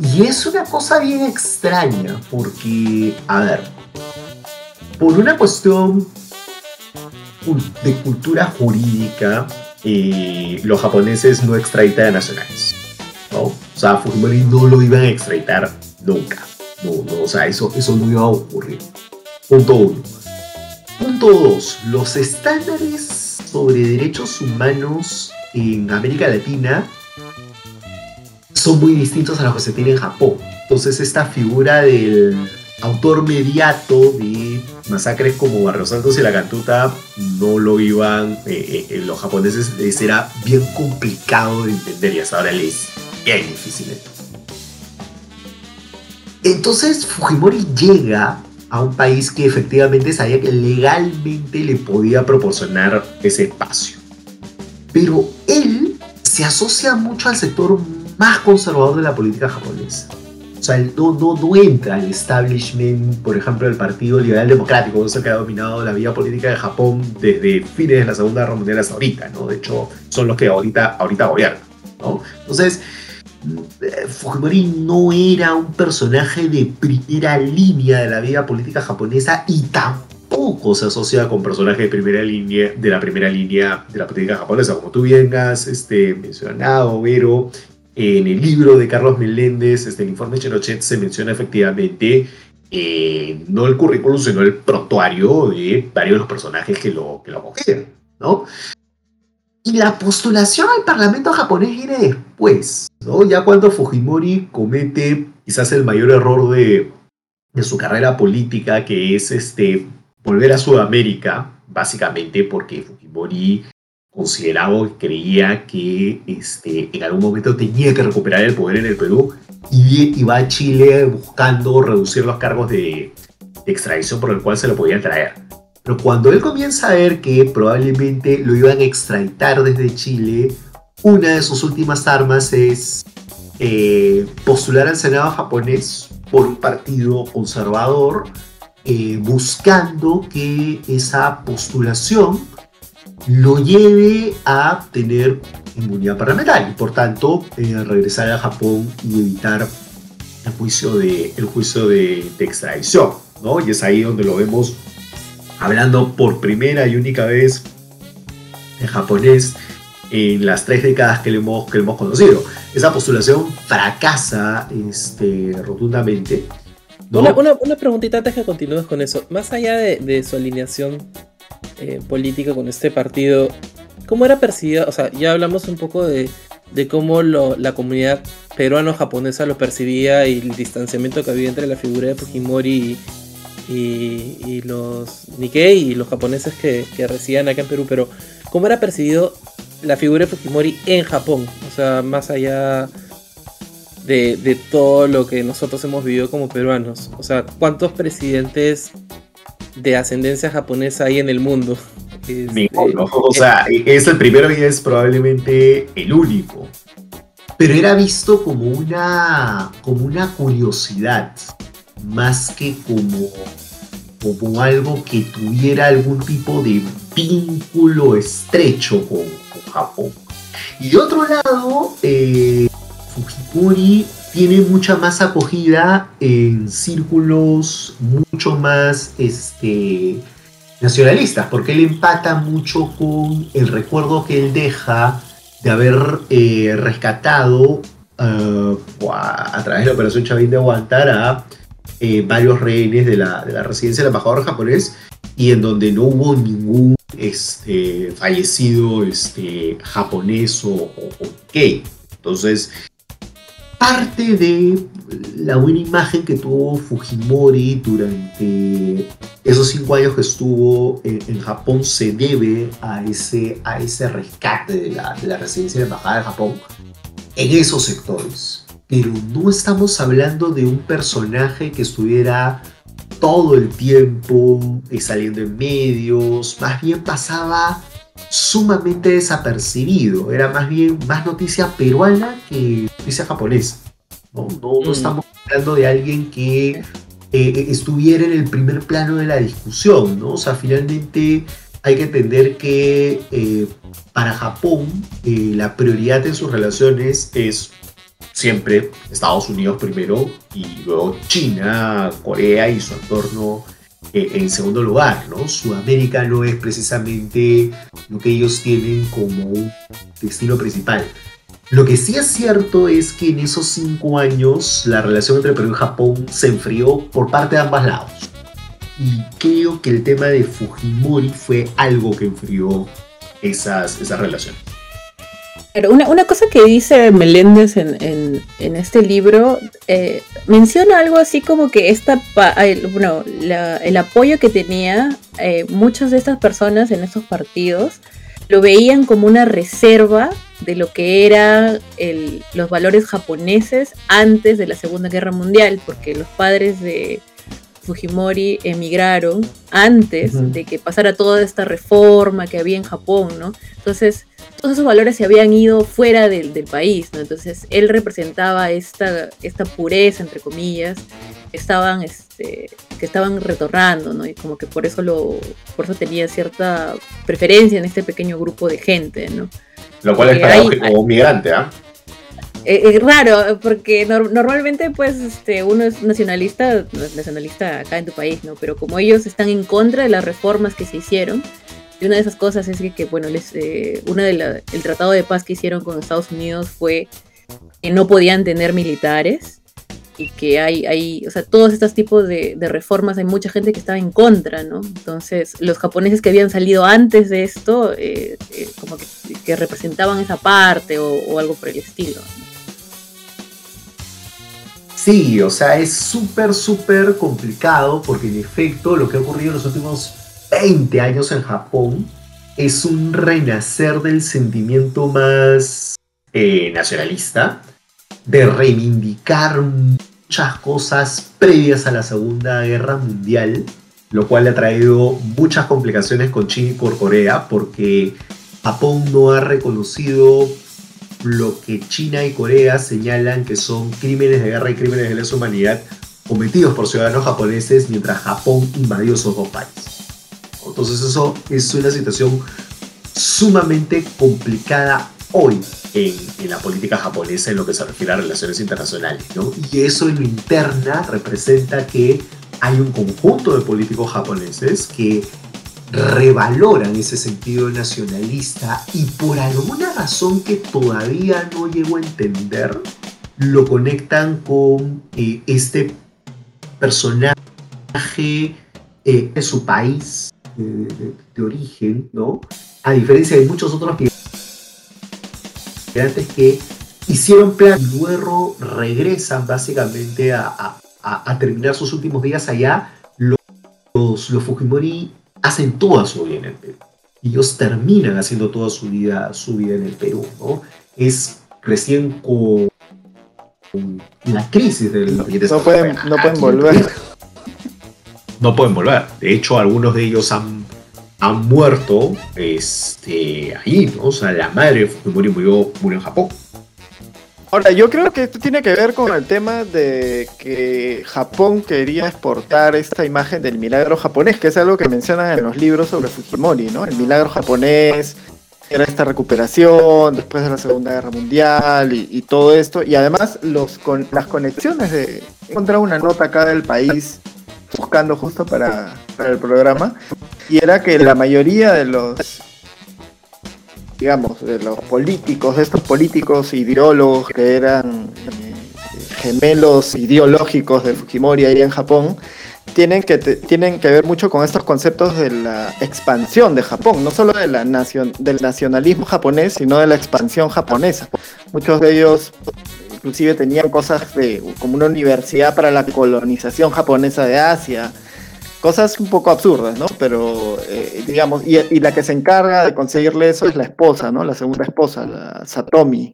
Y es una cosa bien extraña, porque, a ver, por una cuestión de cultura jurídica, eh, los japoneses no extraditan a nacionales. O sea, Fujimori no lo iban a extraditar nunca. No, no, o sea, eso, eso no iba a ocurrir. Punto uno. Punto dos. Los estándares sobre derechos humanos en América Latina son muy distintos a los que se tiene en Japón. Entonces esta figura del autor mediato de masacres como Barrios Santos y La Cantuta no lo iban eh, eh, los japoneses, les era bien complicado de entender y hasta ahora les bien difícil. Entonces Fujimori llega a un país que efectivamente sabía que legalmente le podía proporcionar ese espacio. Pero él se asocia mucho al sector más conservador de la política japonesa. O sea, no, no, no entra al establishment, por ejemplo, del Partido Liberal Democrático, eso que ha dominado la vida política de Japón desde fines de la Segunda Guerra Mundial hasta ahorita, ¿no? De hecho, son los que ahorita, ahorita gobiernan, ¿no? Entonces, Fujimori no era un personaje de primera línea de la vida política japonesa y tampoco se asocia con personajes de primera línea de la primera línea de la política japonesa, como tú bien has este, mencionado, Vero, en el libro de Carlos Meléndez, este, el informe Chenochet, se menciona efectivamente eh, no el currículum, sino el prontuario de varios de los personajes que lo, que lo ¿no? Y la postulación al Parlamento japonés viene después, ¿no? Ya cuando Fujimori comete quizás el mayor error de, de su carrera política, que es este, volver a Sudamérica, básicamente porque Fujimori consideraba creía que este, en algún momento tenía que recuperar el poder en el Perú y iba a Chile buscando reducir los cargos de, extradición por el cual se lo podían traer. Pero cuando él comienza a ver que probablemente lo iban a extraditar desde Chile, una de sus últimas armas es eh, postular al Senado japonés por un partido conservador, eh, buscando que esa postulación lo lleve a tener inmunidad parlamentaria y por tanto eh, regresar a Japón y evitar el juicio de, de, extradición. ¿no? Y es ahí donde lo vemos hablando por primera y única vez en japonés en las tres décadas que le hemos, que hemos conocido. Esa postulación fracasa este, rotundamente. Una, una, preguntita antes que continúes con eso. Más allá de, de su alineación eh, política con este partido, ¿cómo era percibida? O sea, ya hablamos un poco de, cómo la comunidad peruano-japonesa lo percibía y el distanciamiento que había entre la figura de Fujimori y, los Nikkei y los japoneses que, que residían acá en Perú, pero ¿cómo era percibido la figura de Fujimori en Japón? O sea, más allá de, todo lo que nosotros hemos vivido como peruanos. O sea, ¿cuántos presidentes de ascendencia japonesa hay en el mundo. o sea, es el primero y es probablemente el único. Pero era visto como una, como una curiosidad, más que como, como algo que tuviera algún tipo de vínculo estrecho con, Japón. Y de otro lado, eh, Fujimori tiene mucha más acogida en círculos mucho más este, nacionalistas, porque él empata mucho con el recuerdo que él deja de haber eh, rescatado uh, a, través de la Operación Chavín de aguantar eh, varios rehenes de la, de la residencia del embajador japonés y en donde no hubo ningún este, fallecido este, japonés o, o, o gay. Entonces, parte de la buena imagen que tuvo Fujimori durante esos cinco años que estuvo en, Japón se debe a ese, a ese rescate de la, de la residencia de embajada de Japón en esos sectores. Pero no estamos hablando de un personaje que estuviera todo el tiempo saliendo en medios, más bien pasaba sumamente desapercibido. Era más bien más noticia peruana que noticia japonesa. No, no, mm. estamos hablando de alguien que eh, eh, estuviera en el primer plano de la discusión, ¿no? O sea, finalmente hay que entender que eh, para Japón la prioridad en sus relaciones es siempre Estados Unidos primero y luego China, Corea y su entorno eh, en segundo lugar, ¿no? Sudamérica no es precisamente lo que ellos tienen como un destino principal. Lo que sí es cierto es que en esos cinco años la relación entre Perú y Japón se enfrió por parte de ambos lados. Y creo que el tema de Fujimori fue algo que enfrió esas, esas relaciones. Pero una, una, cosa que dice Meléndez en, en, este libro, eh, menciona algo así como que esta, bueno, la, el apoyo que tenía eh, muchas de estas personas en estos partidos lo veían como una reserva de lo que eran los valores japoneses antes de la Segunda Guerra Mundial, porque los padres de, Fujimori emigraron antes de que pasara toda esta reforma que había en Japón, ¿no? Entonces, todos esos valores se habían ido fuera del, país, ¿no? Entonces, él representaba esta, esta pureza, entre comillas, que estaban, este, que estaban retornando, ¿no? Y como que por eso, lo, por eso tenía cierta preferencia en este pequeño grupo de gente, ¿no? Lo cual es paradójico un migrante, ¿ah? Es raro, porque normalmente pues este, uno es nacionalista, nacionalista acá en tu país, ¿no? Pero como ellos están en contra de las reformas que se hicieron, y una de esas cosas es que, bueno, les, eh, una de el tratado de paz que hicieron con Estados Unidos fue que no podían tener militares y que hay, hay o sea, todos estos tipos de, reformas, hay mucha gente que estaba en contra, ¿no? Entonces, los japoneses que habían salido antes de esto, eh, eh, como que, representaban esa parte o, o algo por el estilo. ¿no? Sí, o sea, es súper, súper complicado porque en efecto lo que ha ocurrido en los últimos 20 años en Japón es un renacer del sentimiento más eh, nacionalista, de reivindicar muchas cosas previas a la Segunda Guerra Mundial, lo cual ha traído muchas complicaciones con China y por Corea, porque Japón no ha reconocido lo que China y Corea señalan que son crímenes de guerra y crímenes de lesa humanidad cometidos por ciudadanos japoneses mientras Japón invadió esos dos países. Entonces eso es una situación sumamente complicada hoy en, la política japonesa en lo que se refiere a relaciones internacionales. Y eso en lo interna representa que hay un conjunto de políticos japoneses que revaloran ese sentido nacionalista y por alguna razón que todavía no llego a entender, lo conectan con eh, este personaje eh, de su país de, origen, ¿no? A diferencia de muchos otros migrantes que hicieron plan y luego regresan básicamente a, terminar sus últimos días allá, los, los Fujimori hacen toda su vida en el Perú. Y ellos terminan haciendo toda su vida, su vida en el Perú, ¿no? Es recién con la crisis del... No, no pueden, no pueden volver. No pueden volver. De hecho, algunos de ellos han, han muerto este, ahí, ¿no? O sea, la madre de Fujimori murió, murió en Japón. Ahora, yo creo que esto tiene que ver con el tema de que Japón quería exportar esta imagen del milagro japonés, que es algo que mencionan en los libros sobre Fujimori, ¿no? El milagro japonés era esta recuperación después de la Segunda Guerra Mundial y, todo esto. Y además los con las conexiones de... He una nota acá del país buscando justo para, para el programa y era que la mayoría de los digamos, de los políticos, de estos políticos ideólogos que eran eh, gemelos ideológicos de Fujimori ahí en Japón, tienen que, tienen que ver mucho con estos conceptos de la expansión de Japón, no solo de la nación, del nacionalismo japonés, sino de la expansión japonesa. Muchos de ellos inclusive tenían cosas de, como una universidad para la colonización japonesa de Asia, Cosas un poco absurdas, ¿no? Pero, eh, digamos, y, la que se encarga de conseguirle eso es la esposa, ¿no? La segunda esposa, la Satomi,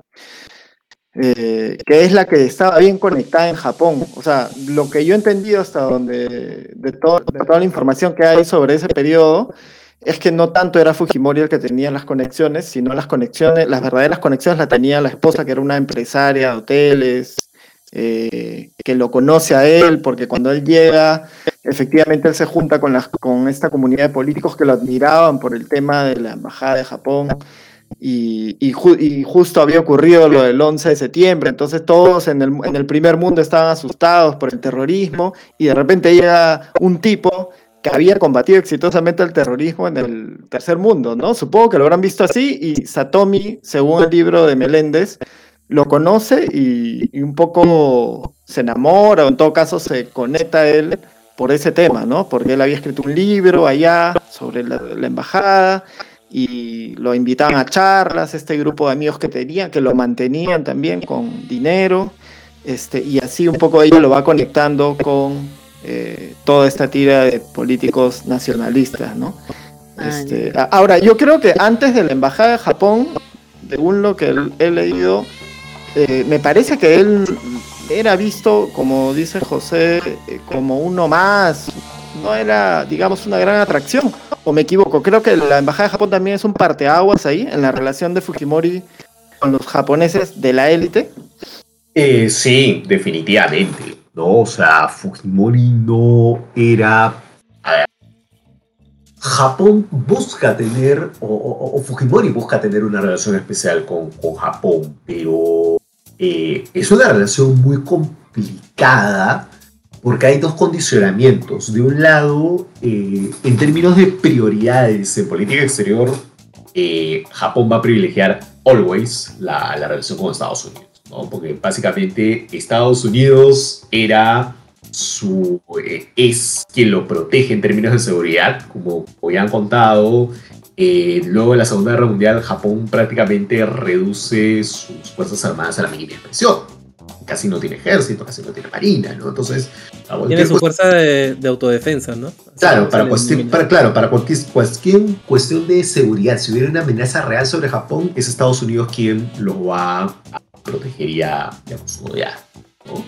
eh, que es la que estaba bien conectada en Japón. O sea, lo que yo he entendido hasta donde, de, toda la información que hay sobre ese periodo, es que no tanto era Fujimori el que tenía las conexiones, sino las conexiones, las verdaderas conexiones las tenía la esposa, que era una empresaria de hoteles, eh, que lo conoce a él, porque cuando él llega, efectivamente él se junta con, con esta comunidad de políticos que lo admiraban por el tema de la embajada de Japón. y, y, justo había ocurrido lo del 11 de septiembre, entonces todos en el, en el primer mundo estaban asustados por el terrorismo y de repente llega un tipo que había combatido exitosamente el terrorismo en el tercer mundo, ¿no? Supongo que lo habrán visto así y Satomi, según el libro de Meléndez, lo conoce y, un poco se enamora o en todo caso se conecta a él por ese tema, ¿no? Porque él había escrito un libro allá sobre la, embajada y lo invitaban a charlas, este grupo de amigos que tenían, que lo mantenían también con dinero, este, y así un poco ella lo va conectando con eh, toda esta tira de políticos nacionalistas, ¿no? Ah, este, ahora, yo creo que antes de la embajada de Japón, según lo que he leído, eh, me parece que él era visto, como dice José, eh, como uno más, no era, digamos, una gran atracción. ¿O me equivoco? Creo que la Embajada de Japón también es un parteaguas ahí en la relación de Fujimori con los japoneses de la élite. Eh, sí, definitivamente. ¿no? O sea, Fujimori no era... Japón busca tener, o, Fujimori busca tener una relación especial con, con Japón, pero eh, es una relación muy complicada porque hay dos condicionamientos. De un lado, eh, en términos de prioridades en política exterior, eh, Japón va a privilegiar always la, la, relación con Estados Unidos, ¿no? porque básicamente Estados Unidos era su, es quien lo protege en términos de seguridad, como ya han contado, eh, luego de la Segunda Guerra Mundial, Japón prácticamente reduce sus fuerzas armadas a la mínima expresión. Casi no tiene ejército, casi no tiene marina, ¿no? Entonces... Tiene su fuerza de, autodefensa, ¿no? Claro, para, para, claro, para cualquier, cualquier cuestión de seguridad, si hubiera una amenaza real sobre Japón, es Estados Unidos quien lo va a proteger ya, digamos, ya, ¿no?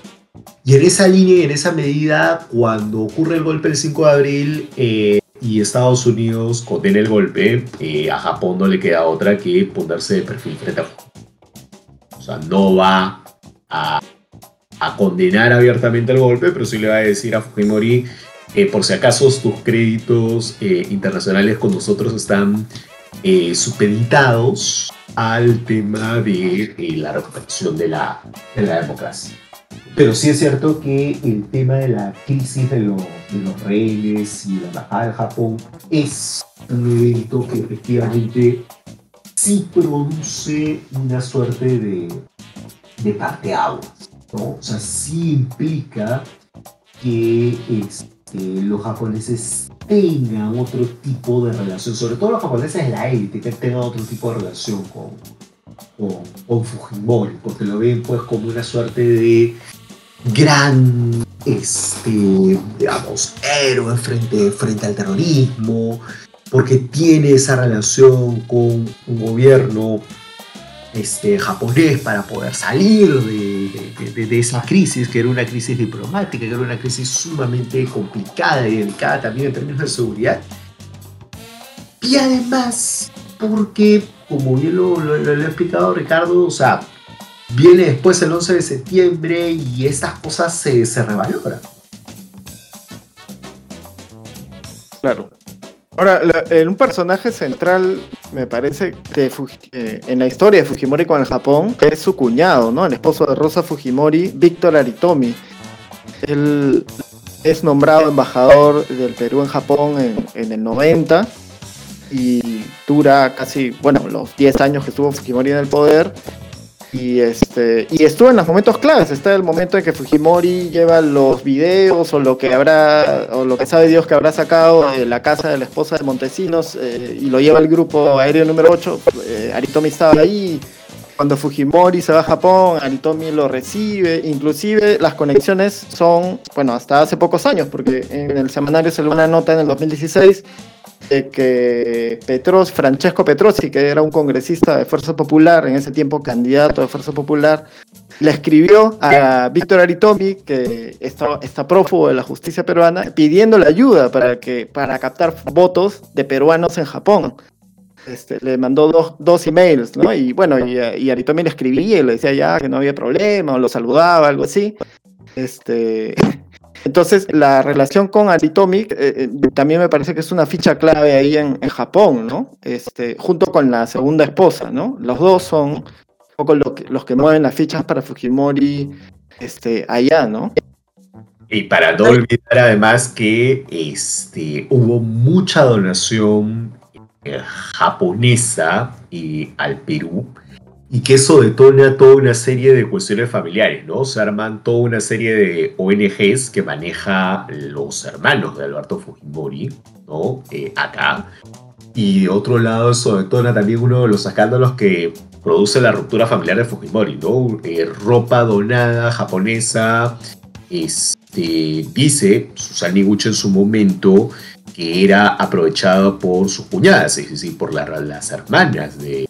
Y en esa línea y en esa medida, cuando ocurre el golpe del 5 de abril, eh, y Estados Unidos condena el golpe, eh, a Japón no le queda otra que ponerse de perfil frente a O sea, no va a, condenar abiertamente el golpe, pero sí le va a decir a Fujimori, eh, por si acaso tus créditos eh, internacionales con nosotros están supeditados al tema de la recuperación de la, de la democracia. Pero sí es cierto que el tema de la crisis de, los rehenes y la embajada de Japón es un evento que efectivamente sí produce una suerte de, de parteaguas, ¿no? O sea, sí implica que este, los japoneses tengan otro tipo de relación, sobre todo los japoneses de la élite, que tengan otro tipo de relación con, con, con Fujimori, porque lo ven pues como una suerte de gran, este, digamos, héroe frente, frente al terrorismo, porque tiene esa relación con un gobierno este, japonés para poder salir de, de, esa crisis, que era una crisis diplomática, que era una crisis sumamente complicada y delicada también en términos de seguridad. Y además, porque, como bien lo, lo, lo ha explicado Ricardo, o sea, viene después el 11 de septiembre y estas cosas se, se revaloran. Claro. Ahora, en un personaje central, me parece, que eh, en la historia de Fujimori con el Japón, es su cuñado, ¿no? El esposo de Rosa Fujimori, Víctor Aritomi. Él es nombrado embajador del Perú en Japón en, en el 90 y dura casi, bueno, los 10 años que estuvo Fujimori en el poder y, este, y estuvo en los momentos claves. Está el momento en que Fujimori lleva los videos o lo que habrá, o lo que sabe Dios que habrá sacado de la casa de la esposa de Montesinos eh, y lo lleva el grupo aéreo número 8. Eh, Aritomi estaba ahí. Cuando Fujimori se va a Japón, Aritomi lo recibe. Inclusive las conexiones son, bueno, hasta hace pocos años, porque en el semanario se le una nota en el 2016 de que Petros, Francesco Petrosi, que era un congresista de Fuerza Popular, en ese tiempo candidato de Fuerza Popular, le escribió a Víctor Aritomi, que está, prófugo de la justicia peruana, pidiéndole ayuda para, que, para captar votos de peruanos en Japón. Este, le mandó dos, dos emails, ¿no? Y bueno, y, y, Aritomi le escribía y le decía ya que no había problema, o lo saludaba, algo así. Este, Entonces, la relación con Aritomi eh, eh, también me parece que es una ficha clave ahí en, en, Japón, ¿no? Este, junto con la segunda esposa, ¿no? Los dos son un poco lo que, los que mueven las fichas para Fujimori este, allá, ¿no? Y para no olvidar además que este, hubo mucha donación eh, japonesa y al Perú y que eso detona toda una serie de cuestiones familiares, ¿no? Se arman toda una serie de ONGs que maneja los hermanos de Alberto Fujimori, ¿no? Eh, acá. Y de otro lado eso detona también uno de los escándalos que produce la ruptura familiar de Fujimori, ¿no? Eh, ropa donada japonesa, este, dice Susan Iguchi en su momento que era aprovechado por sus cuñadas, es decir, por las hermanas de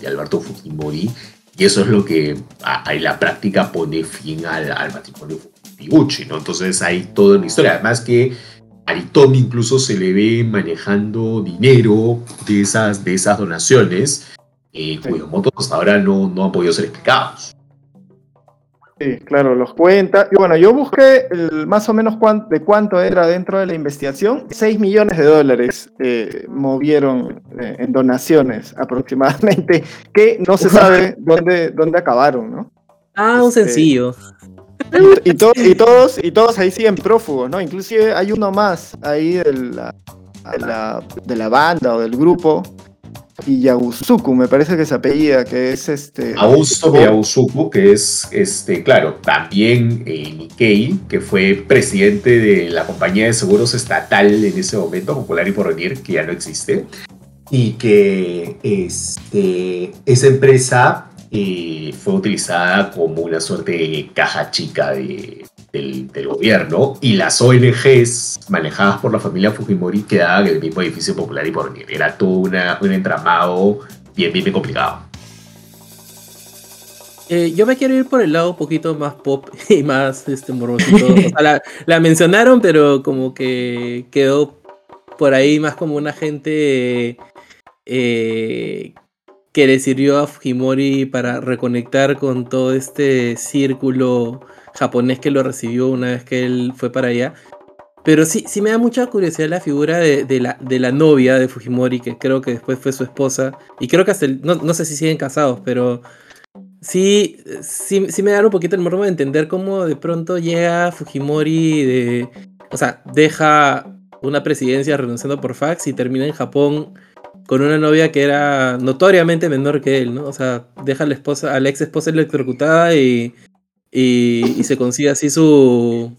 de Alberto Fujimori, y eso es lo que en la práctica pone fin al, al matrimonio Fujimori, ¿no? Entonces hay toda una historia, además que Aritomi incluso se le ve manejando dinero de esas, de esas donaciones, eh, cuyos montos hasta ahora no, no han podido ser explicados. Sí, claro, los cuenta. Y bueno, yo busqué el, más o menos de cuánto era dentro de la investigación. 6 millones de dólares eh, movieron eh, en donaciones aproximadamente, que no se sabe dónde, dónde acabaron, ¿no? Ah, un este, sencillo. Y, y, todos, y todos ahí siguen prófugos, ¿no? Inclusive hay uno más ahí de la, de la, de la banda o del grupo y Yagusuku, me parece que es apellida, que es este. Augusto que es, este, claro, también eh, Nikkei, que fue presidente de la compañía de seguros estatal en ese momento, Popular y Porvenir, que ya no existe, y que este, esa empresa eh, fue utilizada como una suerte de caja chica de, del, gobierno y las ONGs manejadas por la familia Fujimori quedaban en el mismo edificio popular y por Era todo un entramado bien, bien, complicado. Eh, yo me quiero ir por el lado un poquito más pop y más este, morosito. la, mencionaron, pero como que quedó por ahí más como una gente eh, que le sirvió a Fujimori para reconectar con todo este círculo japonés que lo recibió una vez que él fue para allá. Pero sí, sí me da mucha curiosidad la figura de, la, de la novia de Fujimori, que creo que después fue su esposa. Y creo que hasta no, sé si siguen casados, pero sí, sí, sí me da un poquito el morbo de entender cómo de pronto llega Fujimori de. O sea, deja una presidencia renunciando por fax y termina en Japón con una novia que era notoriamente menor que él, ¿no? O sea, deja a la esposa, a la ex esposa electrocutada y y, se consigue así su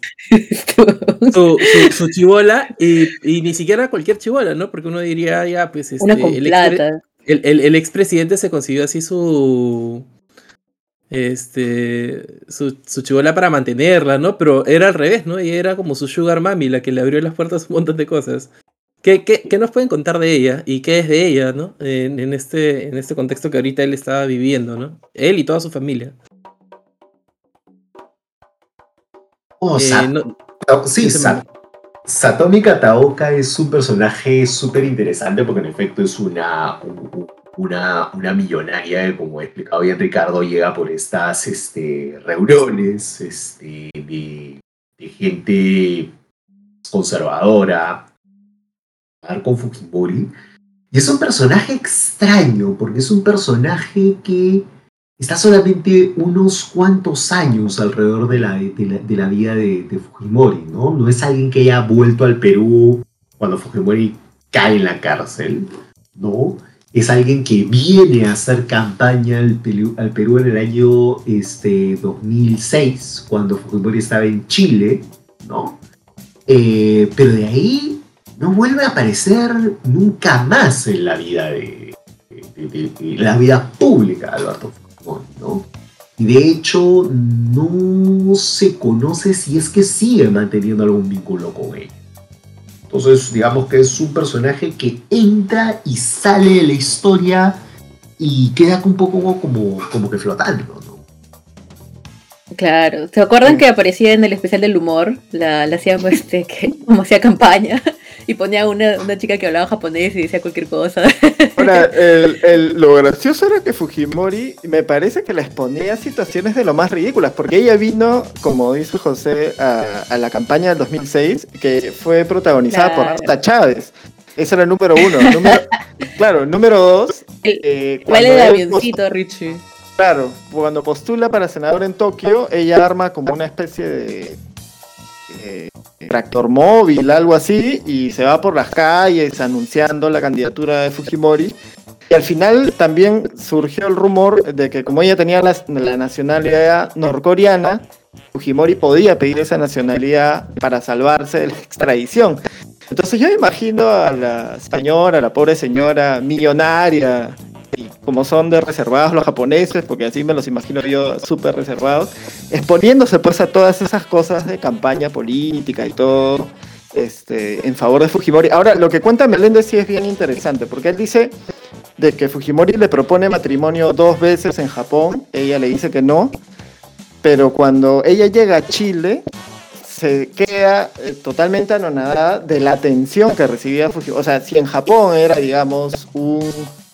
su, su, chibola y, ni siquiera cualquier chibola, ¿no? Porque uno diría, ya, pues este, el, el, el, expresidente se consiguió así su este su, su chibola para mantenerla, ¿no? Pero era al revés, ¿no? Y era como su sugar mami, la que le abrió las puertas a un montón de cosas. ¿Qué, qué, qué nos pueden contar de ella y qué es de ella, ¿no? En, en, este, en este contexto que ahorita él estaba viviendo, ¿no? Él y toda su familia. Oh, sí, Satomi Kataoka es un personaje súper interesante porque en efecto es una, una, una millonaria como ha explicado bien Ricardo, llega por estas este, reuniones este, de, gente conservadora, con Fujimori. Y es un personaje extraño porque es un personaje que está solamente unos cuantos años alrededor de la, de la, vida de, Fujimori, ¿no? No es alguien que haya vuelto al Perú cuando Fujimori cae en la cárcel, ¿no? Es alguien que viene a hacer campaña al Perú, al Perú en el año este, 2006, cuando Fujimori estaba en Chile, ¿no? Eh, pero de ahí no vuelve a aparecer nunca más en la vida de, la vida pública de Alberto ¿no? Y de hecho, no se conoce si es que sigue manteniendo algún vínculo con él. Entonces, digamos que es un personaje que entra y sale de la historia y queda un poco como, como que flotando, ¿no? Claro, ¿se acuerdan que aparecía en el especial del humor? La, la hacíamos este, que, como hacía campaña y ponía una, una chica que hablaba japonés y decía cualquier cosa. Ahora, el, el- lo gracioso era que Fujimori me parece que les ponía situaciones de lo más ridículas, porque ella vino, como dice José, a, a la campaña del 2006, que fue protagonizada por. Marta Chávez. Ese era el número uno. Número- claro, número dos. Eh, ¿Cuál es el él avioncito, Richie? Claro, cuando postula para senador en Tokio, ella arma como una especie de eh, tractor móvil, algo así, y se va por las calles anunciando la candidatura de Fujimori. Y al final también surgió el rumor de que como ella tenía la, nacionalidad norcoreana, Fujimori podía pedir esa nacionalidad para salvarse de la extradición. Entonces yo imagino a la señora, a la pobre señora millonaria, como son de reservados los japoneses, porque así me los imagino yo súper reservados, exponiéndose pues a todas esas cosas de campaña política y todo este, en favor de Fujimori. Ahora, lo que cuenta Meléndez sí es bien interesante, porque él dice de que Fujimori le propone matrimonio dos veces en Japón, ella le dice que no, pero cuando ella llega a Chile, se queda eh, totalmente anonadada de la atención que recibía Fujimori. O sea, si en Japón era, digamos, un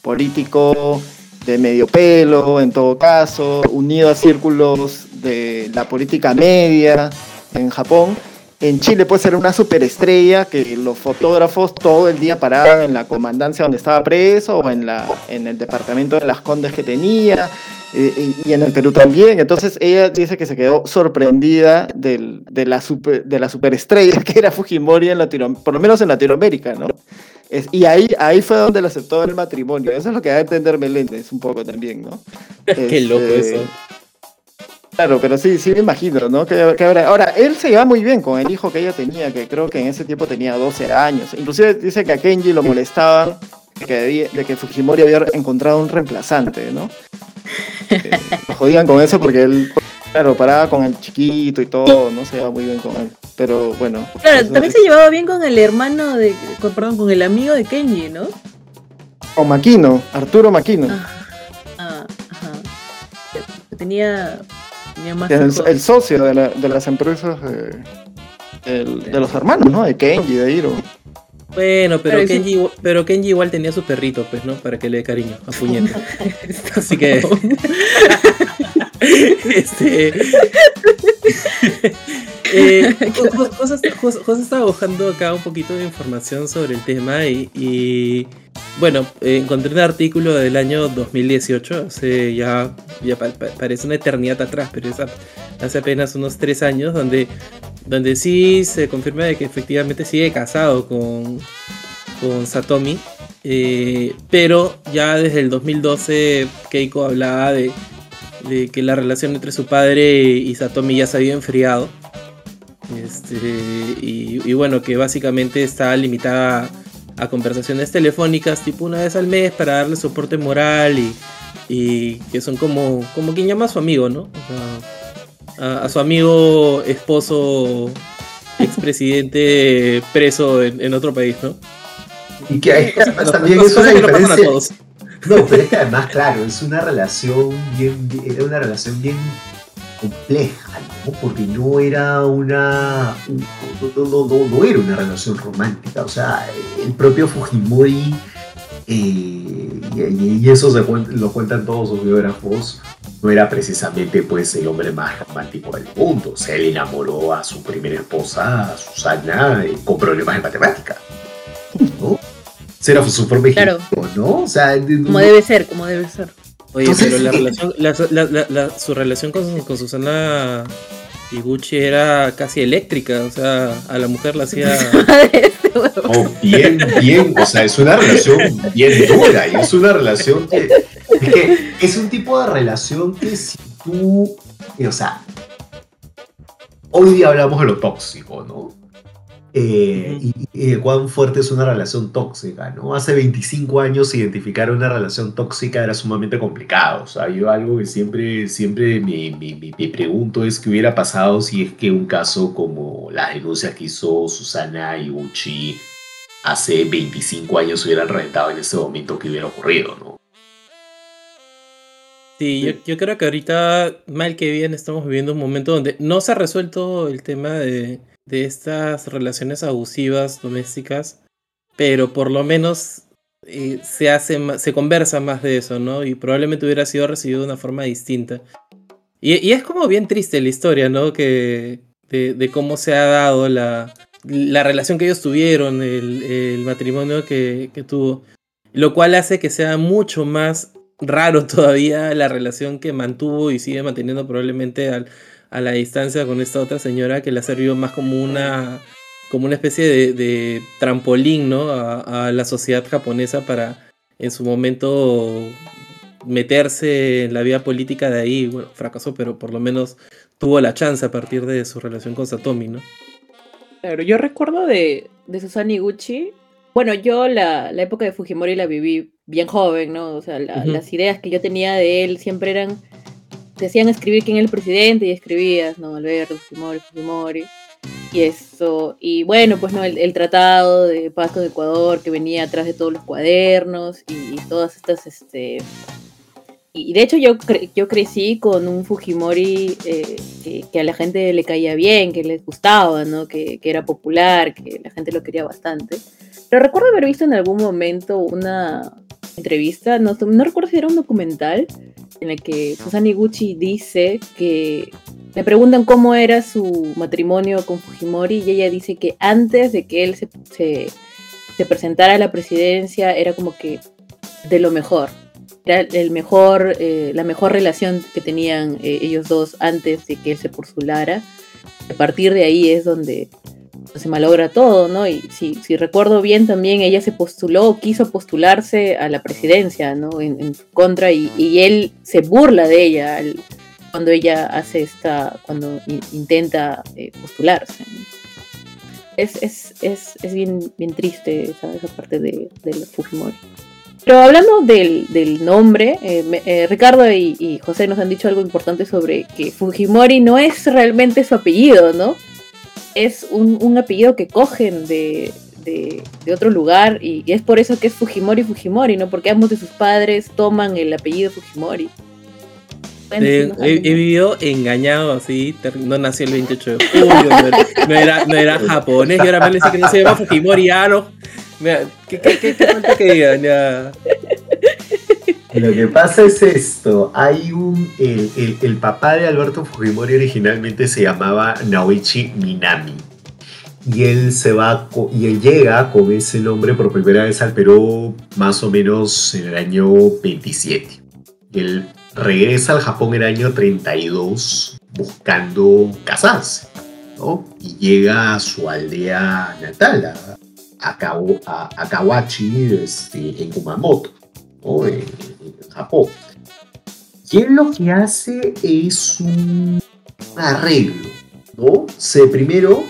político de medio pelo, en todo caso, unido a círculos de la política media en Japón, en Chile puede ser una superestrella que los fotógrafos todo el día paraban en la comandancia donde estaba preso o en, la, en el departamento de las Condes que tenía eh, y, en el Perú también. Entonces ella dice que se quedó sorprendida de, la super, de la superestrella que era Fujimori en Latinoamérica, por lo menos en Latinoamérica, ¿no? Es- y ahí, ahí fue donde le aceptó el matrimonio. Eso es lo que da a entender Meléndez un poco también, ¿no? Qué loco Este, eso. Claro, pero sí, sí me imagino, ¿no? Que, que ahora, ahora, él se lleva muy bien con el hijo que ella tenía, que creo que en ese tiempo tenía 12 años. Inclusive dice que a Kenji lo molestaban de que, debía- de que Fujimori había encontrado un reemplazante, ¿no? Eh, lo jodían con eso porque él, claro, paraba con el chiquito y todo, no se lleva muy bien con él. Pero bueno. Claro, también se llevaba bien con el hermano de. Con, perdón, con el amigo de Kenji, ¿no? Con Maquino, Arturo Maquino. Ah, ah, ajá. Tenía. Tenía más. el, el socio de, la- de las empresas de, el- de los hermanos, ¿no? De Kenji, de Hiro. Bueno, pero. Kenji, igual- pero Kenji igual tenía su perrito, pues, ¿no? Para que le dé cariño a puñete. Así que. este. eh, Jo- Jo- José, José- José estaba buscando acá un poquito de información sobre el tema y. y, bueno, eh, encontré un artículo del año 2018, hace ya, ya pa- pa- parece una eternidad atrás, pero es hace apenas unos tres años, donde, donde sí se confirma de que efectivamente sigue casado con, con Satomi. eh, pero ya desde el 2012 Keiko hablaba de, de que la relación entre su padre y Satomi ya se había enfriado. Este, y, y bueno, que básicamente está limitada a conversaciones telefónicas tipo una vez al mes para darle soporte moral y, y que son como, como quien llama a su amigo, ¿no? O sea, a, a su amigo esposo expresidente preso en, en otro país, ¿no? Y que hay, también es una diferencia. No, pero es que además, claro, es una relación bien, era una relación bien compleja, ¿no? Porque no era una, no, no, no, era una relación romántica, o sea, el propio Fujimori, eh, y, eso se lo cuentan todos sus biógrafos, no era precisamente pues el hombre más romántico del mundo, o sea, enamoró a su primera esposa, a Susana, con problemas de matemática, ¿no? Ese era su Claro. ¿no? O sea, de- Como debe ser, como debe ser. Oye, Entonces, pero la eh, relación, la- la- la- la- su relación con, con Susana Iguchi era casi eléctrica, o sea, a la mujer la hacía... Oh, bien, bien, o sea, es una relación bien dura y es una relación que es, que es un tipo de relación que si tú, eh, o sea, hoy día hablamos de lo tóxico, ¿no? Eh, y, y de cuán fuerte es una relación tóxica, ¿no? Hace 25 años identificar una relación tóxica era sumamente complicado, o sea, yo algo que siempre, siempre me, me- me- pregunto es qué hubiera pasado si es que un caso como las denuncias que hizo Susana Iguchi hace 25 años hubieran reventado en ese momento que hubiera ocurrido, ¿no? Sí, yo, yo creo que ahorita, mal que bien, estamos viviendo un momento donde no se ha resuelto el tema de, de estas relaciones abusivas domésticas pero por lo menos eh, se hace se conversa más de eso, ¿no? Y probablemente hubiera sido recibido de una forma distinta. Y, es como bien triste la historia, ¿no? Que, de, cómo se ha dado la, la relación que ellos tuvieron, el, matrimonio que, tuvo. Lo cual hace que sea mucho más raro todavía la relación que mantuvo y sigue manteniendo probablemente a la distancia con esta otra señora que le ha servido más como una, como una especie de, trampolín ¿no? a, la sociedad japonesa para en su momento meterse en la vida política de ahí. Bueno, fracasó, pero por lo menos tuvo la chance a partir de su relación con Satomi, ¿no? Claro, yo recuerdo de, de Susani Gucci. Bueno, yo la, la época de Fujimori la viví bien joven, ¿no? O sea, las ideas que yo tenía de él siempre eran, te hacían escribir quién era el presidente y escribías, ¿no? Alberto, Fujimori, Fujimori. Y eso, y bueno, pues no, el, tratado de paz con Ecuador que venía atrás de todos los cuadernos y, todas estas, este... Y de hecho yo, yo crecí con un Fujimori eh, que, a la gente le caía bien, que les gustaba, ¿no? Que, que era popular, que la gente lo quería bastante. Pero recuerdo haber visto en algún momento una, entrevista, no, no recuerdo si era un documental, en el que Susana Iguchi dice que le preguntan cómo era su matrimonio con Fujimori y ella dice que antes de que él se, se, presentara a la presidencia era como que de lo mejor. Era el mejor, eh, la mejor relación que tenían eh, ellos dos antes de que él se postulara. A partir de ahí es donde se malogra todo, ¿no? Y si, recuerdo bien también ella se postuló, quiso postularse a la presidencia, ¿no? En, contra y, él se burla de ella cuando ella hace esta, cuando intenta eh, postularse. Es, es, es, es, bien, bien triste esa, esa parte de, de Fujimori. Pero hablando del, del nombre, eh, eh, Ricardo y, y, José nos han dicho algo importante sobre que Fujimori no es realmente su apellido, ¿no? Es un, apellido que cogen de, otro lugar y, es por eso que es Fujimori Fujimori, ¿no? Porque ambos de sus padres toman el apellido Fujimori. he, vivido engañado así, no nació el 28 de julio, no era, no era, japonés, y ahora me dice que no se llama Fujimori, ah, no. ¿qué, qué, qué, falta que digan? Ya. Lo que pasa es esto, hay un, el, papá de Alberto Fujimori originalmente se llamaba Naoichi Minami. Y él se va y él llega con ese nombre por primera vez al Perú más o menos en el año 27. Él regresa al Japón en el año 32 buscando casarse, ¿no? Y llega a su aldea natal, a, Kawachi, este, en Kumamoto, ¿no? Japón. Y lo que hace es un arreglo, ¿no? Se primero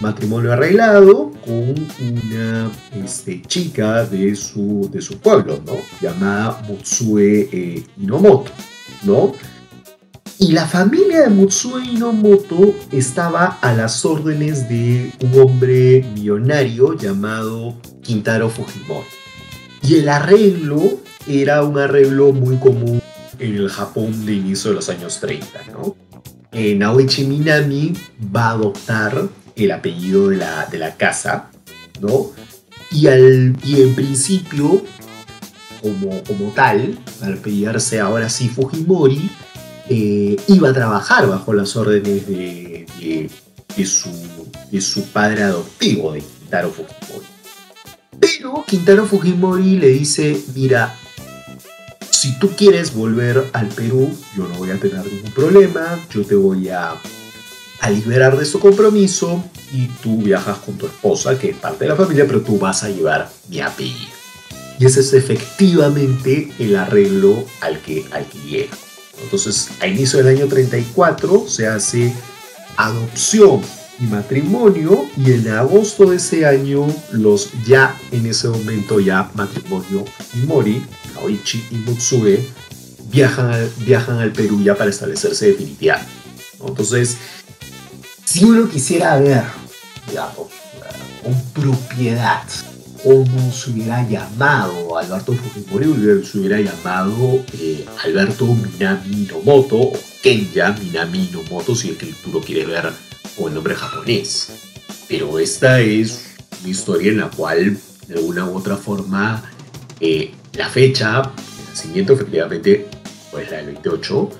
matrimonio arreglado con una este, chica de su, de su pueblo, ¿no? Llamada Mutsue eh, Inomoto, ¿no? Y la familia de Mutsue Inomoto estaba a las órdenes de un hombre millonario llamado Kintaro Fujimori. Y el arreglo era un arreglo muy común en el Japón de inicio de los años 30, ¿no? Eh, Naoichi Minami va a adoptar el apellido de la, de la casa, ¿no? Y, al, y en principio, como, como tal, al apellidarse ahora sí Fujimori, eh, iba a trabajar bajo las órdenes de, de, su, de su padre adoptivo, de Kintaro Fujimori. Pero Kintaro Fujimori le dice, mira, si tú quieres volver al Perú, yo no voy a tener ningún problema, yo te voy a, a liberar de su compromiso y tú viajas con tu esposa, que es parte de la familia, pero tú vas a llevar mi apellido. Y ese es efectivamente el arreglo al que, al que llega. Entonces, a inicio del año 34 se hace adopción y matrimonio y en agosto de ese año los ya en ese momento ya matrimonio y mori Naoichi y Mutsue viajan al, viajan al Perú ya para establecerse definitivamente. Entonces, si uno quisiera ver, digamos, con propiedad cómo se hubiera llamado Alberto Fujimori, se hubiera llamado eh, Alberto Minami Nomoto o Kenya Minami Nomoto, si es que tú lo quieres ver con el nombre japonés. Pero esta es una historia en la cual de alguna u otra forma, eh, la fecha de nacimiento efectivamente pues la del 28,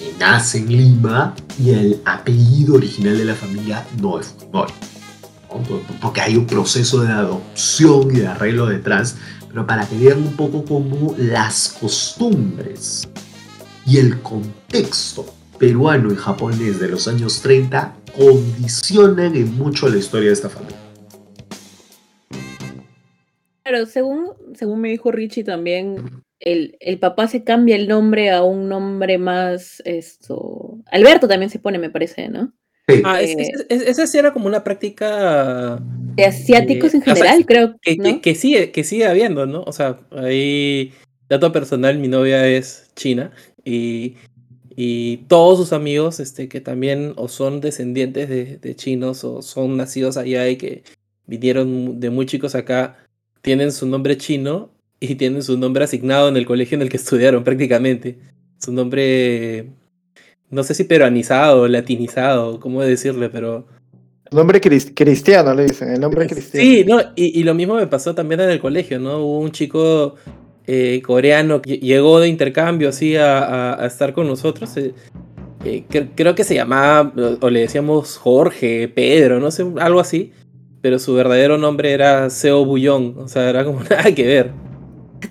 eh, nace en Lima y el apellido original de la familia no es Fujimori. Porque hay un proceso de adopción y de arreglo detrás, pero para que vean un poco cómo las costumbres y el contexto peruano y japonés de los años 30 condicionan en mucho la historia de esta familia. Claro, según, según me dijo Richie también, el, el, papá se cambia el nombre a un nombre más, esto, Alberto también se pone, me parece, ¿no? Sí. Ah, eh, esa sí era como una práctica... De asiáticos eh, en general, o sea, creo. Que, ¿no? que, que, sigue, que sigue habiendo, ¿no? O sea, ahí, dato personal, mi novia es china y, y todos sus amigos este, que también o son descendientes de, de chinos o son nacidos allá y que vinieron de muy chicos acá, tienen su nombre chino y tienen su nombre asignado en el colegio en el que estudiaron prácticamente. Su nombre, no sé si peruanizado, latinizado, cómo decirle, pero... Nombre cristiano, le dicen, el nombre cristiano. Sí, no, y, y, lo mismo me pasó también en el colegio, ¿no? Hubo un chico eh, coreano que llegó de intercambio así a, a, a estar con nosotros. Eh, eh, creo que se llamaba, o le decíamos Jorge, Pedro, no sé, algo así pero su verdadero nombre era Seo Bullón, o sea, era como nada que ver.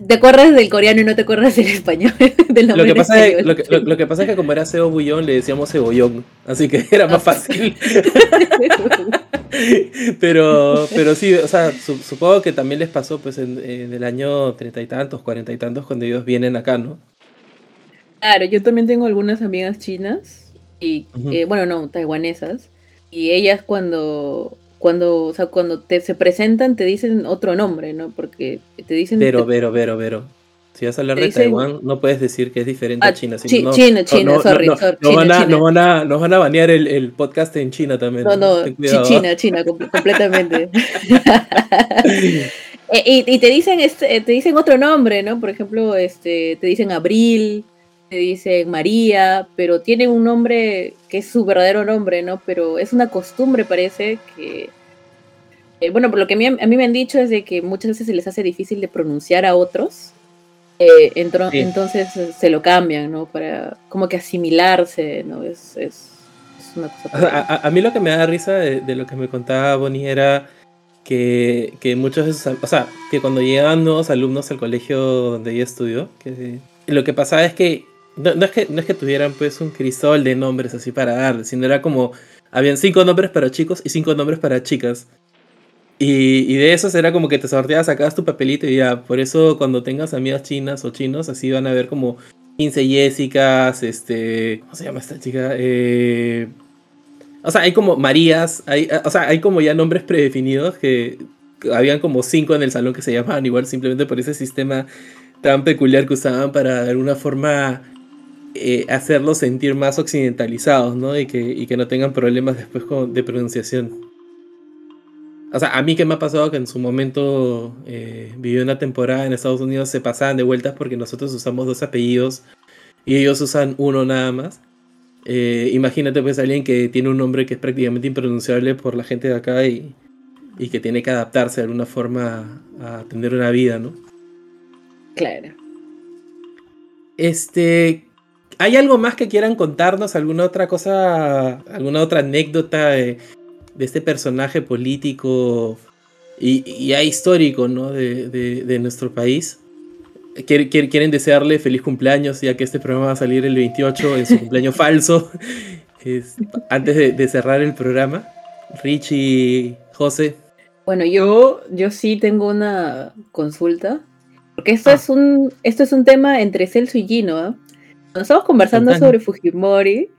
Te acuerdas del coreano y no te acuerdas del español. Del lo, que pasa es, lo, que, lo, lo, que pasa es que como era Seo Bullón le decíamos Cebollón, así que era más fácil. pero, pero sí, o sea, su, supongo que también les pasó pues en, en el año treinta y tantos, cuarenta y tantos, cuando ellos vienen acá, ¿no? Claro, yo también tengo algunas amigas chinas y, uh -huh. eh, bueno, no, taiwanesas, y ellas cuando cuando, o sea, cuando te se presentan te dicen otro nombre, ¿no? Porque te dicen... Pero, pero, pero, pero. Si vas a hablar de dicen, Taiwán, no puedes decir que es diferente ah, a China. Chi, no, China, China, no, sorry, no, sorry, no, China, van a, China. Nos, van a, nos van a banear el, el podcast en China también. No, no, China, China, completamente. y, y, te dicen este, te dicen otro nombre, ¿no? Por ejemplo, este, te dicen Abril, te dicen María, pero tienen un nombre que es su verdadero nombre, ¿no? Pero es una costumbre, parece, que eh, bueno, por lo que a mí, a mí, me han dicho es de que muchas veces se les hace difícil de pronunciar a otros, eh, entro, sí. entonces se lo cambian, ¿no? Para como que asimilarse, ¿no? Es, es, es una cosa. A, a, a, mí lo que me da risa de, de, lo que me contaba Bonnie era que, que muchos de o sea, que cuando llegaban nuevos alumnos al colegio donde ella estudió, que lo que pasaba es que no, es que no es que tuvieran pues un crisol de nombres así para dar, sino era como habían cinco nombres para chicos y cinco nombres para chicas. Y, y, de esos era como que te sorteabas, sacabas tu papelito y ya. Por eso cuando tengas amigas chinas o chinos, así van a ver como 15 Jessicas, este... ¿Cómo se llama esta chica? Eh, o sea, hay como Marías, hay, o sea, hay como ya nombres predefinidos que habían como cinco en el salón que se llamaban igual simplemente por ese sistema tan peculiar que usaban para de alguna forma eh, hacerlos sentir más occidentalizados, ¿no? Y que, y que no tengan problemas después con, de pronunciación. O sea, a mí que me ha pasado que en su momento eh, viví una temporada en Estados Unidos, se pasaban de vueltas porque nosotros usamos dos apellidos y ellos usan uno nada más. Eh, imagínate pues alguien que tiene un nombre que es prácticamente impronunciable por la gente de acá y, y que tiene que adaptarse de alguna forma a tener una vida, ¿no? Claro. Este, ¿hay algo más que quieran contarnos? ¿Alguna otra cosa, alguna otra anécdota? De, de este personaje político y, y ya histórico ¿no? de, de, de nuestro país. Quieren, quieren desearle feliz cumpleaños, ya que este programa va a salir el 28 en su cumpleaños falso. Es, antes de, de, cerrar el programa, Richie, José. Bueno, yo, yo sí tengo una consulta, porque esto, ah. es, un, esto es un tema entre Celso y Gino. ¿eh? Cuando estamos conversando sobre Fujimori,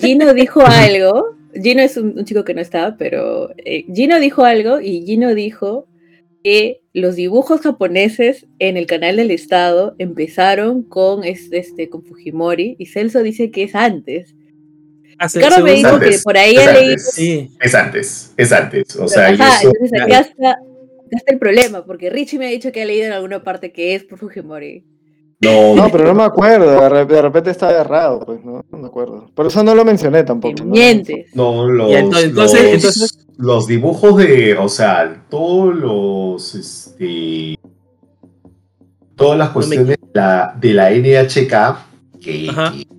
Gino dijo algo Gino es un, un, chico que no está, pero eh, Gino dijo algo y Gino dijo que los dibujos japoneses en el canal del Estado empezaron con este, este con Fujimori y Celso dice que es antes. Hace, claro, me dijo antes, que por ahí he leído. Antes, sí. Es antes, es antes. O sea, ajá, eso, entonces acá está, acá está, el problema, porque Richie me ha dicho que ha leído en alguna parte que es por Fujimori. No, No, pero no me acuerdo. De re- de repente estaba errado, pues no, no me acuerdo. Por eso no lo mencioné tampoco. ¿no? Mientes. No, los, entonces- entonces- los, entonces- los dibujos de, o sea, todos los, este, todas las me- cuestiones de, la, de la NHK, que,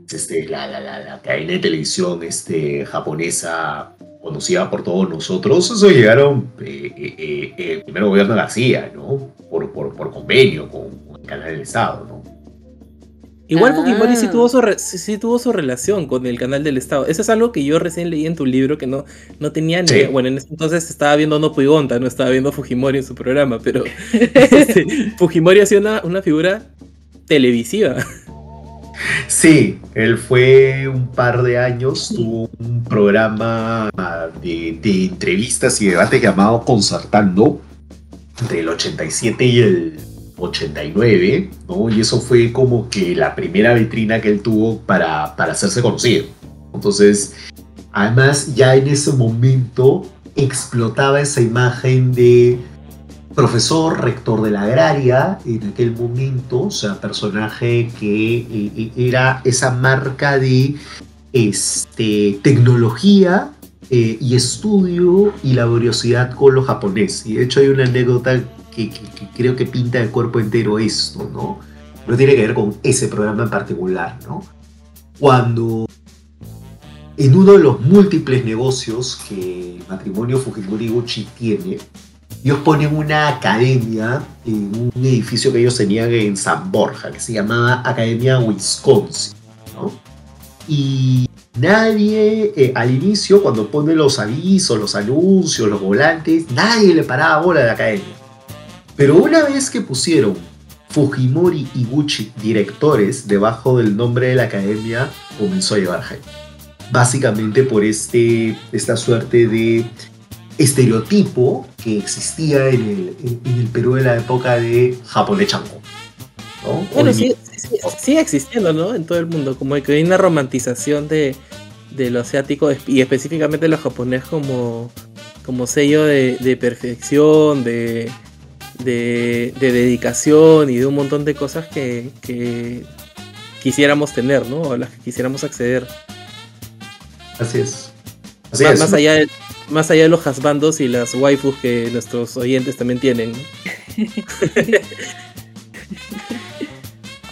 es este, la, la, la, la cadena de televisión este, japonesa conocida por todos nosotros, eso llegaron eh, eh, eh, el primer gobierno de García, ¿no? Por, por, por convenio con, con el canal del Estado, ¿no? Igual Ah. Fujimori sí tuvo, su re- sí, sí tuvo su relación con el canal del Estado. Eso es algo que yo recién leí en tu libro que no, no tenía ni Sí. idea. Bueno, en ese entonces estaba viendo No Puigonta, no estaba viendo Fujimori en su programa, pero este, Fujimori ha sido una, una figura televisiva. Sí, él fue un par de años, tuvo un programa de, de entrevistas y debates llamado Concertando, entre el 87 y el 89, ¿no? Y eso fue como que la primera vitrina que él tuvo para, para hacerse conocido. Entonces, además, ya en ese momento explotaba esa imagen de profesor, rector de la agraria en aquel momento, o sea, personaje que eh, eh, era esa marca de este, tecnología eh, y estudio y laboriosidad con lo japonés. Y de hecho hay una anécdota que, que- que creo que pinta de cuerpo entero esto, ¿no? No tiene que ver con ese programa en particular, ¿no? Cuando en uno de los múltiples negocios que el matrimonio Fujimori-Gucci tiene, ellos ponen una academia en un edificio que ellos tenían en San Borja, que se llamaba Academia Wisconsin, ¿no? Y nadie, eh, al inicio, cuando pone los avisos, los anuncios, los volantes, nadie le paraba bola a la academia. Pero una vez que pusieron Fujimori y Gucci directores debajo del nombre de la academia, comenzó a llevar hype. Básicamente por este, esta suerte de estereotipo que existía en el, en- en el Perú de la época de japonés chango. ¿no? Bueno, Hoy sí, sí- sí- sigue existiendo, ¿no? En todo el mundo, como que hay una romantización de, de lo asiático y específicamente lo japonés como, como sello de, de perfección, de, de, de dedicación y de un montón de cosas que, que quisiéramos tener, ¿no? O a las que quisiéramos acceder. Así es. Así Más, es. más allá de, más allá de los hasbandos y las waifus que nuestros oyentes también tienen. ¿no?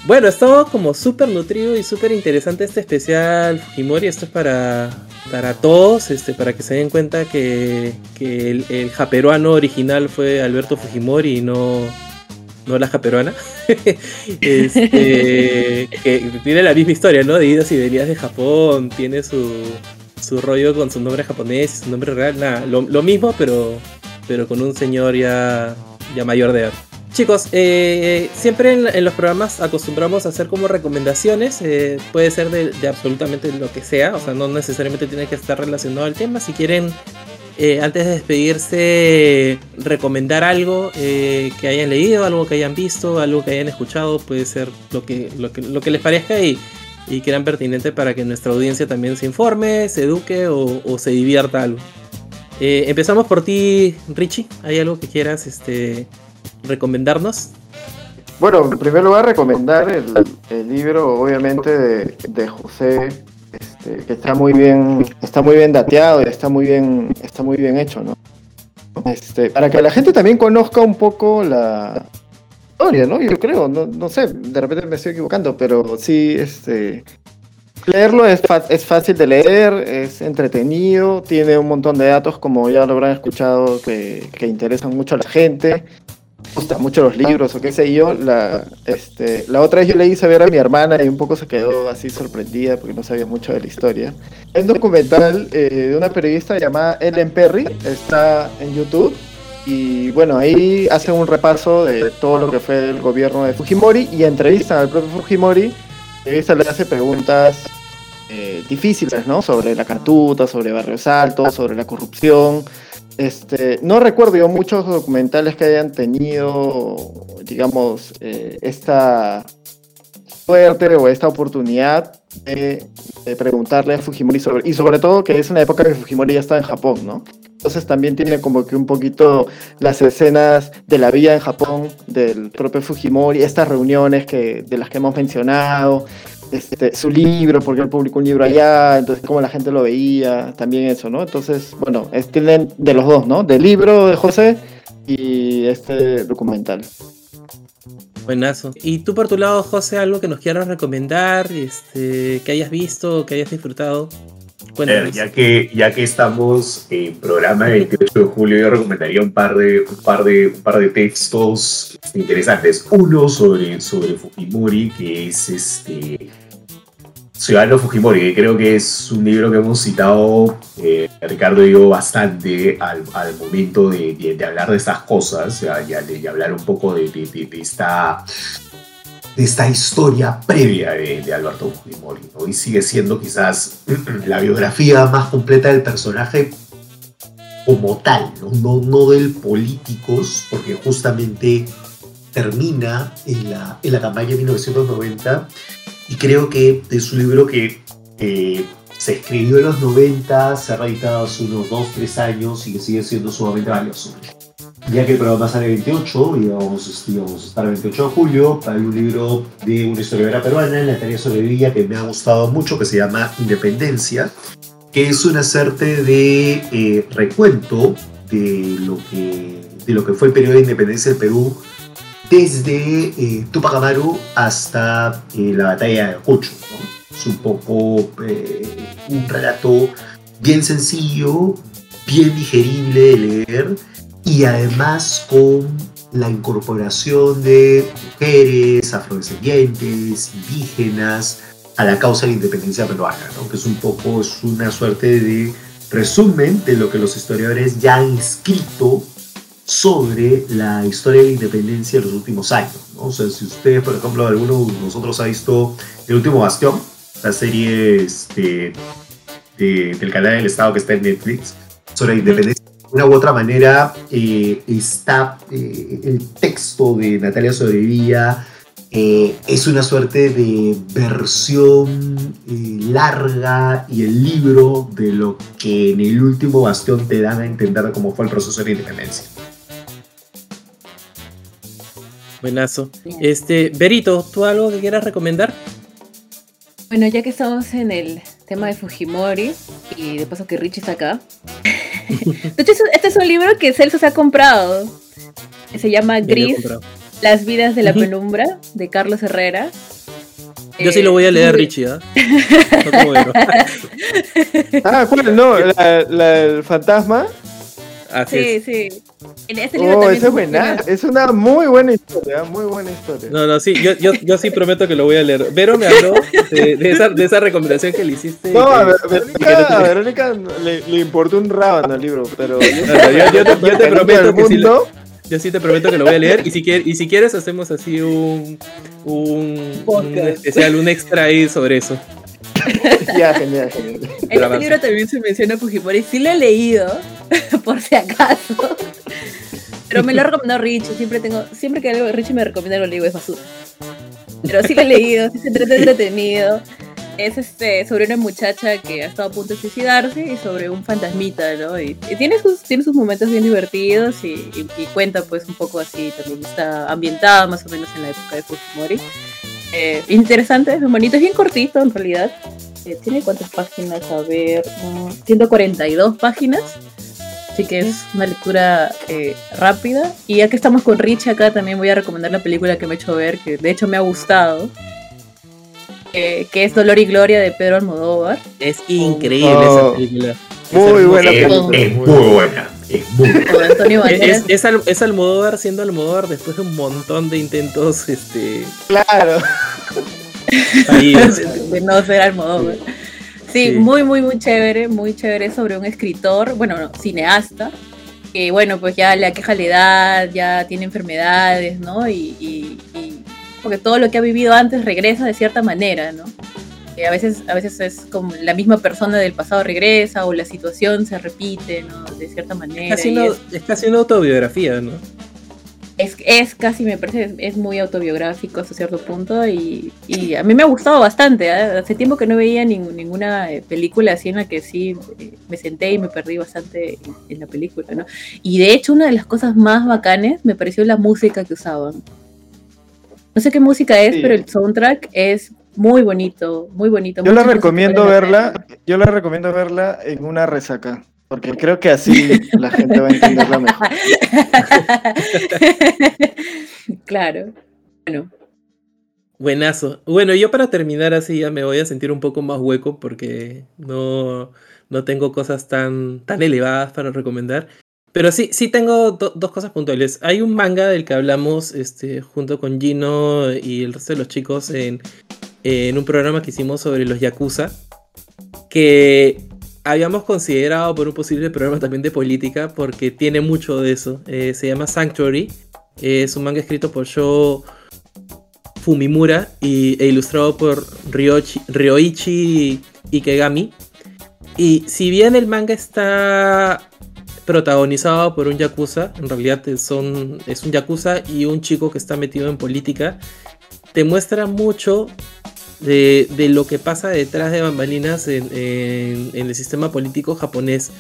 bueno, estaba como súper nutrido y súper interesante este especial Fujimori. Esto es para, para todos, este, para que se den cuenta que, que el, el japeruano original fue Alberto Fujimori y no, no la japeruana. Este, que tiene la misma historia, ¿no? De idas y venidas de Japón, tiene su, su rollo con su nombre japonés, su nombre real, nada, lo, lo mismo, pero, pero con un señor ya, ya mayor de edad. Chicos, eh, siempre en, los programas acostumbramos a hacer como recomendaciones, eh, puede ser de, absolutamente lo que sea, o sea, no necesariamente tiene que estar relacionado al tema, si quieren eh, antes de despedirse, recomendar algo eh, que hayan leído, algo que hayan visto, algo que hayan escuchado, puede ser lo que, lo que, lo que les parezca y, y que eran pertinente para que nuestra audiencia también se informe, se eduque o, o se divierta algo. Eh, empezamos por ti, Richie. ¿Hay algo que quieras este, recomendarnos? Bueno, en primer lugar recomendar el, libro, obviamente, de, de José, este, que está muy bien, está muy bien dateado y está muy bien, está muy bien hecho, ¿no? Este, para que la gente también conozca un poco la historia, ¿no? Yo creo, no, no sé, de repente me estoy equivocando, pero sí, este, leerlo es, es fácil de leer, es entretenido, tiene un montón de datos, como ya lo habrán escuchado, que, que interesan mucho a la gente gustan mucho los libros o qué sé yo. La, este, la otra vez yo le hice ver a mi hermana y un poco se quedó así sorprendida porque no sabía mucho de la historia. Es un documental eh, de una periodista llamada Ellen Perry, está en YouTube. Y bueno, ahí hacen un repaso de todo lo que fue el gobierno de Fujimori y entrevistan al propio Fujimori. Entrevista le hace preguntas eh, difíciles, ¿no? Sobre la catuta, sobre Barrios Altos, sobre la corrupción. Este, no recuerdo yo muchos documentales que hayan tenido, digamos, eh, esta suerte o esta oportunidad de, de preguntarle a Fujimori sobre, y sobre todo que es una época que Fujimori ya estaba en Japón, ¿no? Entonces también tiene como que un poquito las escenas de la vida en Japón del propio Fujimori, estas reuniones que, de las que hemos mencionado, este, su libro, porque él publicó un libro allá, entonces cómo la gente lo veía, también eso, ¿no? Entonces, bueno, es tienen de los dos, ¿no? Del libro de José y este documental. Buenazo. Y tú por tu lado, José, algo que nos quieras recomendar, este, que hayas visto, que hayas disfrutado. Cuéntanos. ya que ya que estamos en programa del 28 de julio, yo recomendaría un par de un par de un par de textos interesantes. Uno sobre sobre Fujimori, que es este Ciudadano Fujimori, que creo que es un libro que hemos citado, eh, Ricardo y yo, bastante al, momento de, de, hablar de estas cosas, y hablar un poco de, de, esta, de esta historia previa de, Alberto Fujimori. Hoy sigue siendo quizás la biografía más completa del personaje como tal, ¿no? No, no del políticos, porque justamente termina en la, en la campaña de 1990 y creo que es un libro que eh, se escribió en los 90, se ha reeditado hace unos 2, 3 años y que sigue siendo sumamente valioso. Ya que el programa sale el 28 y vamos, a estar el 28 de julio, hay un libro de una historiadora peruana, Natalia Sobrevilla, que me ha gustado mucho, que se llama Independencia, que es una suerte de eh, recuento de lo, que, de lo que fue el periodo de independencia del Perú desde eh, Tupac Amaru hasta eh, la batalla de Ayacucho. Es un poco eh, un relato bien sencillo, bien digerible de leer y además con la incorporación de mujeres, afrodescendientes, indígenas a la causa de la independencia peruana, que es un poco es una suerte de resumen de lo que los historiadores ya han escrito sobre la historia de la independencia de los últimos años. ¿no? O sea, si ustedes, por ejemplo, alguno de nosotros ha visto El último bastión, la serie este, del canal del Estado que está en Netflix, sobre la independencia, de una u otra manera eh, está eh, el texto de Natalia Sobrevilla. Eh, es una suerte de versión larga y el libro de lo que en el último bastión te dan a entender cómo fue el proceso de independencia. Buenazo. Este, Berito, ¿tú algo que quieras recomendar? Bueno, ya que estamos en el tema de Fujimori y de paso que Richie está acá. de hecho, este es un libro que Celso se ha comprado. Se llama Gris, Las vidas de la penumbra, de Carlos Herrera. Yo sí lo voy a leer, Richie, ¿ah? ah, ¿cuál? No, la, el fantasma. sí, sí. Este oh, es, buena, es una muy buena historia, muy buena historia. No, no, sí, yo, yo, yo sí prometo que lo voy a leer. Vero me habló de, esa, de esa, recomendación que le hiciste. No, a, Verónica, Verónica le, le, importó un rábano el libro, pero yo, yo, te, prometo que sí, yo sí te prometo que lo voy a leer y si, quieres, y si quieres hacemos así un, un, un especial, un extra ahí sobre eso. ya, genial, genial. En este libro también se menciona Fujimori, sí lo he leído, por si acaso. Pero me lo ha recomendado Richie, siempre tengo, siempre que algo Richie me recomienda algo, le digo es basura. Pero sí lo he leído, sí se trata entretenido. Es este, sobre una muchacha que ha estado a punto de suicidarse y sobre un fantasmita, ¿no? Y, tiene, sus, tiene sus momentos bien divertidos y, cuenta pues un poco así, también está ambientada más o menos en la época de Fujimori. Eh, interesante, es bonito, es bien cortito en realidad. Eh, ¿Tiene cuántas páginas? A ver, 142 páginas. Así que es una lectura eh, rápida. Y ya que estamos con Rich acá, también voy a recomendar la película que me he hecho ver, que de hecho me ha gustado. que es Dolor y Gloria de Pedro Almodóvar. Es increíble esa oh. película. Muy buena película. Es muy buena. Es, es, Almodóvar siendo Almodóvar después de un montón de intentos. Este... Claro. de no ser Almodóvar. Sí, muy, muy, muy chévere, muy chévere sobre un escritor, bueno, no, cineasta, que bueno, pues ya le aqueja la edad, ya tiene enfermedades, ¿no? Y, porque todo lo que ha vivido antes regresa de cierta manera, ¿no? A veces, a veces es como la misma persona del pasado regresa o la situación se repite, ¿no? De cierta manera. Está haciendo, está haciendo autobiografía, ¿no? es, es casi, me parece, es, es muy autobiográfico hasta cierto punto y, y a mí me ha gustado bastante. ¿eh? Hace tiempo que no veía ninguna eh, película así en la que sí eh, me senté y me perdí bastante en, en la película, ¿no? Y de hecho una de las cosas más bacanes me pareció la música que usaban. No sé qué música es, Sí. pero el soundtrack es muy bonito, muy bonito. Yo la recomiendo verla, yo la recomiendo verla en una resaca, porque creo que así la gente va a entenderla mejor. claro. Bueno, Buenazo. Bueno, yo para terminar así ya me voy a sentir un poco más hueco porque no, no tengo cosas tan, tan elevadas para recomendar. Pero sí, sí tengo do- dos cosas puntuales. Hay un manga del que hablamos este, junto con Gino y el resto de los chicos en, en un programa que hicimos sobre los Yakuza, que habíamos considerado por un posible programa también de política porque tiene mucho de eso. Eh, se llama Sanctuary. Es un manga escrito por Sho Fumimura y, e ilustrado por Ryoichi, Ryoichi Ikegami. Y si bien el manga está protagonizado por un yakuza, en realidad es un yakuza y un chico que está metido en política, te muestra mucho de, lo que pasa detrás de bambalinas en, el sistema político japonés.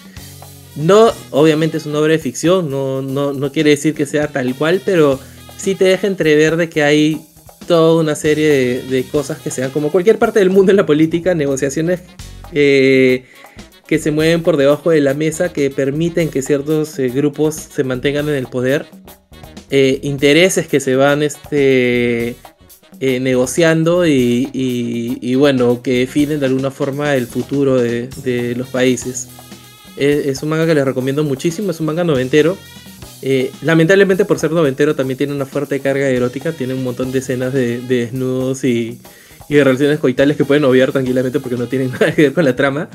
No, obviamente es una obra de ficción, no, no, no quiere decir que sea tal cual, pero sí te deja entrever de que hay toda una serie de, de cosas que sean como cualquier parte del mundo en la política, negociaciones eh, que se mueven por debajo de la mesa, que permiten que ciertos eh, grupos se mantengan en el poder, eh, intereses que se van este, eh, negociando y, bueno, que definen de alguna forma el futuro de, los países. Es, un manga que les recomiendo muchísimo, es un manga noventero. Eh, lamentablemente por ser noventero también tiene una fuerte carga erótica, tiene un montón de escenas de, de desnudos y, y de relaciones coitales que pueden obviar tranquilamente porque no tienen nada que ver con la trama.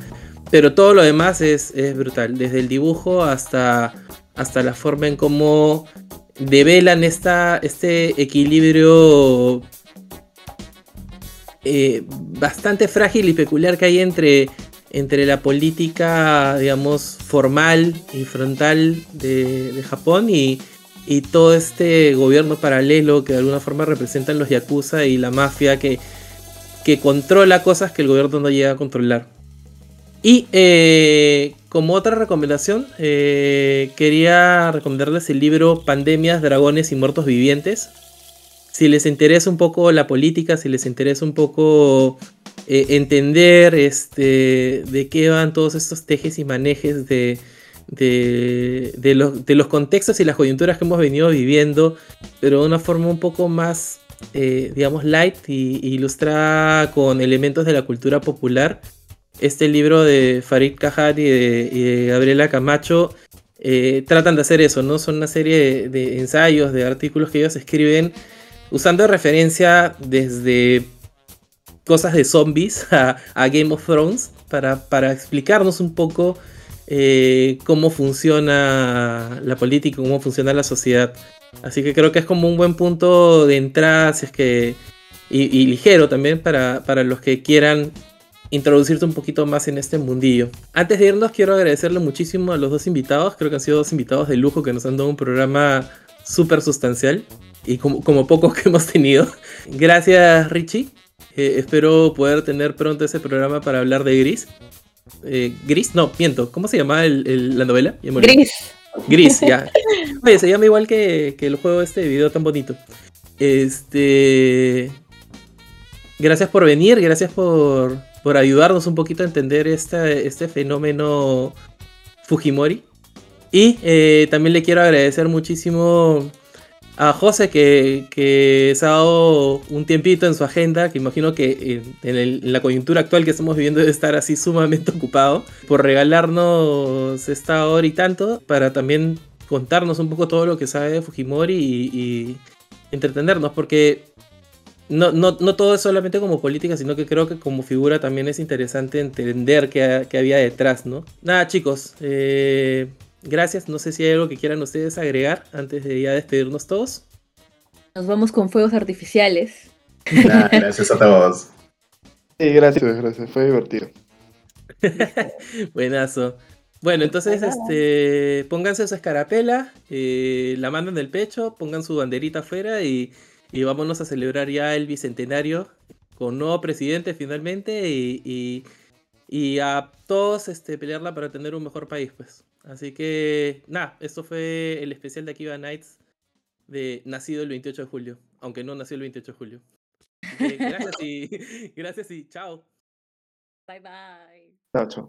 Pero todo lo demás es, es brutal, desde el dibujo hasta, hasta la forma en cómo develan esta, este equilibrio eh, bastante frágil y peculiar que hay entre, entre la política, digamos, formal y frontal de, Japón y, y todo este gobierno paralelo que de alguna forma representan los yakuza y la mafia que, que controla cosas que el gobierno no llega a controlar. Y eh, como otra recomendación, eh, quería recomendarles el libro Pandemias, Dragones y Muertos Vivientes. Si les interesa un poco la política, si les interesa un poco eh, entender este, de qué van todos estos tejes y manejes de, de, los, de los contextos y las coyunturas que hemos venido viviendo, pero de una forma un poco más, eh, digamos, light y, ilustrada con elementos de la cultura popular. Este libro de Farid Kahad y de, Gabriela Camacho eh, tratan de hacer eso, ¿no? Son una serie de ensayos, de artículos que ellos escriben usando referencia desde cosas de zombies a, Game of Thrones para, para explicarnos un poco eh, cómo funciona la política, cómo funciona la sociedad. Así que creo que es como un buen punto de entrada, si es que. Y, y ligero también para, para los que quieran introducirte un poquito más en este mundillo. Antes de irnos, quiero agradecerle muchísimo a los dos invitados. Creo que han sido dos invitados de lujo que nos han dado un programa súper sustancial y como, como pocos que hemos tenido. Gracias, Richie. Eh, espero poder tener pronto ese programa para hablar de Gris. Eh, Gris, no, miento. ¿Cómo se llama el- el- la novela? Gris. Gris, ya. Oye, se llama igual que, que el juego este de video tan bonito. Este. Gracias por venir, gracias por, por ayudarnos un poquito a entender esta- este fenómeno Fujimori. Y eh, también le quiero agradecer muchísimo a José que, que se ha dado un tiempito en su agenda, que imagino que en, la coyuntura actual que estamos viviendo debe estar así sumamente ocupado, por regalarnos esta hora y tanto para también contarnos un poco todo lo que sabe de Fujimori y, y entretenernos, porque no, no, no todo es solamente como política, sino que creo que como figura también es interesante entender qué, qué había detrás, ¿no? Nada, chicos, eh, gracias. No sé si hay algo que quieran ustedes agregar antes de ya despedirnos todos. Nos vamos con fuegos artificiales. Gracias a todos. Sí, gracias, gracias. Fue divertido. Buenazo. Bueno, entonces este, pónganse su escarapela, eh, la mandan del pecho, pongan su banderita afuera y, y vámonos a celebrar ya el bicentenario con nuevo presidente finalmente y, y- y a todos este, pelearla para tener un mejor país, pues. Así que, nada, esto fue el especial de Akiva Nights de nacido el 28 de julio, aunque no nació el 28 de julio. Gracias y, gracias y chao. Bye bye. Chao, chao.